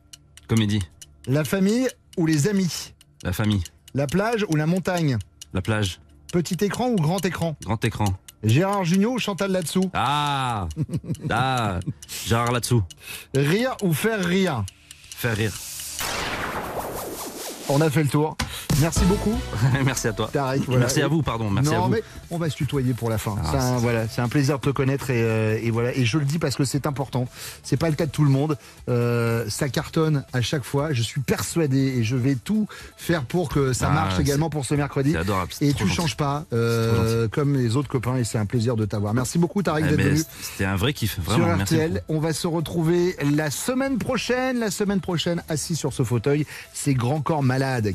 comédie La famille ou les amis la famille La plage ou la montagne la plage. Petit écran ou grand écran grand écran. Gérard Jugnot ou Chantal Latsou ah. Ah. Gérard là-dessous Rire ou faire rire faire rire On a fait le tour. Merci beaucoup. merci à toi voilà. merci à vous pardon merci non, à vous mais on va se tutoyer pour la fin. Ah, C'est un- voilà, c'est un plaisir de te connaître et, euh, et voilà. Et je le dis parce que c'est important. C'est pas le cas de tout le monde. Euh, ça cartonne à chaque fois. Je suis persuadé et je vais tout faire pour que ça Ah, marche également pour ce mercredi. adorable Et tu gentil. changes pas euh, comme les autres copains et c'est un plaisir de t'avoir. Merci beaucoup Tarek Eh d'être ben, venu c'était un vrai kiff vraiment sur merci RTL. On va se retrouver la semaine prochaine. La semaine prochaine, assis sur ce fauteuil, c'est Grand Corps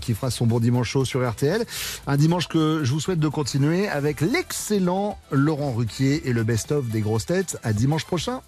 Qui fera son bon dimanche chaud sur RTL. Un dimanche que je vous souhaite de continuer avec l'excellent Laurent Ruquier et le best-of des grosses têtes. À dimanche prochain.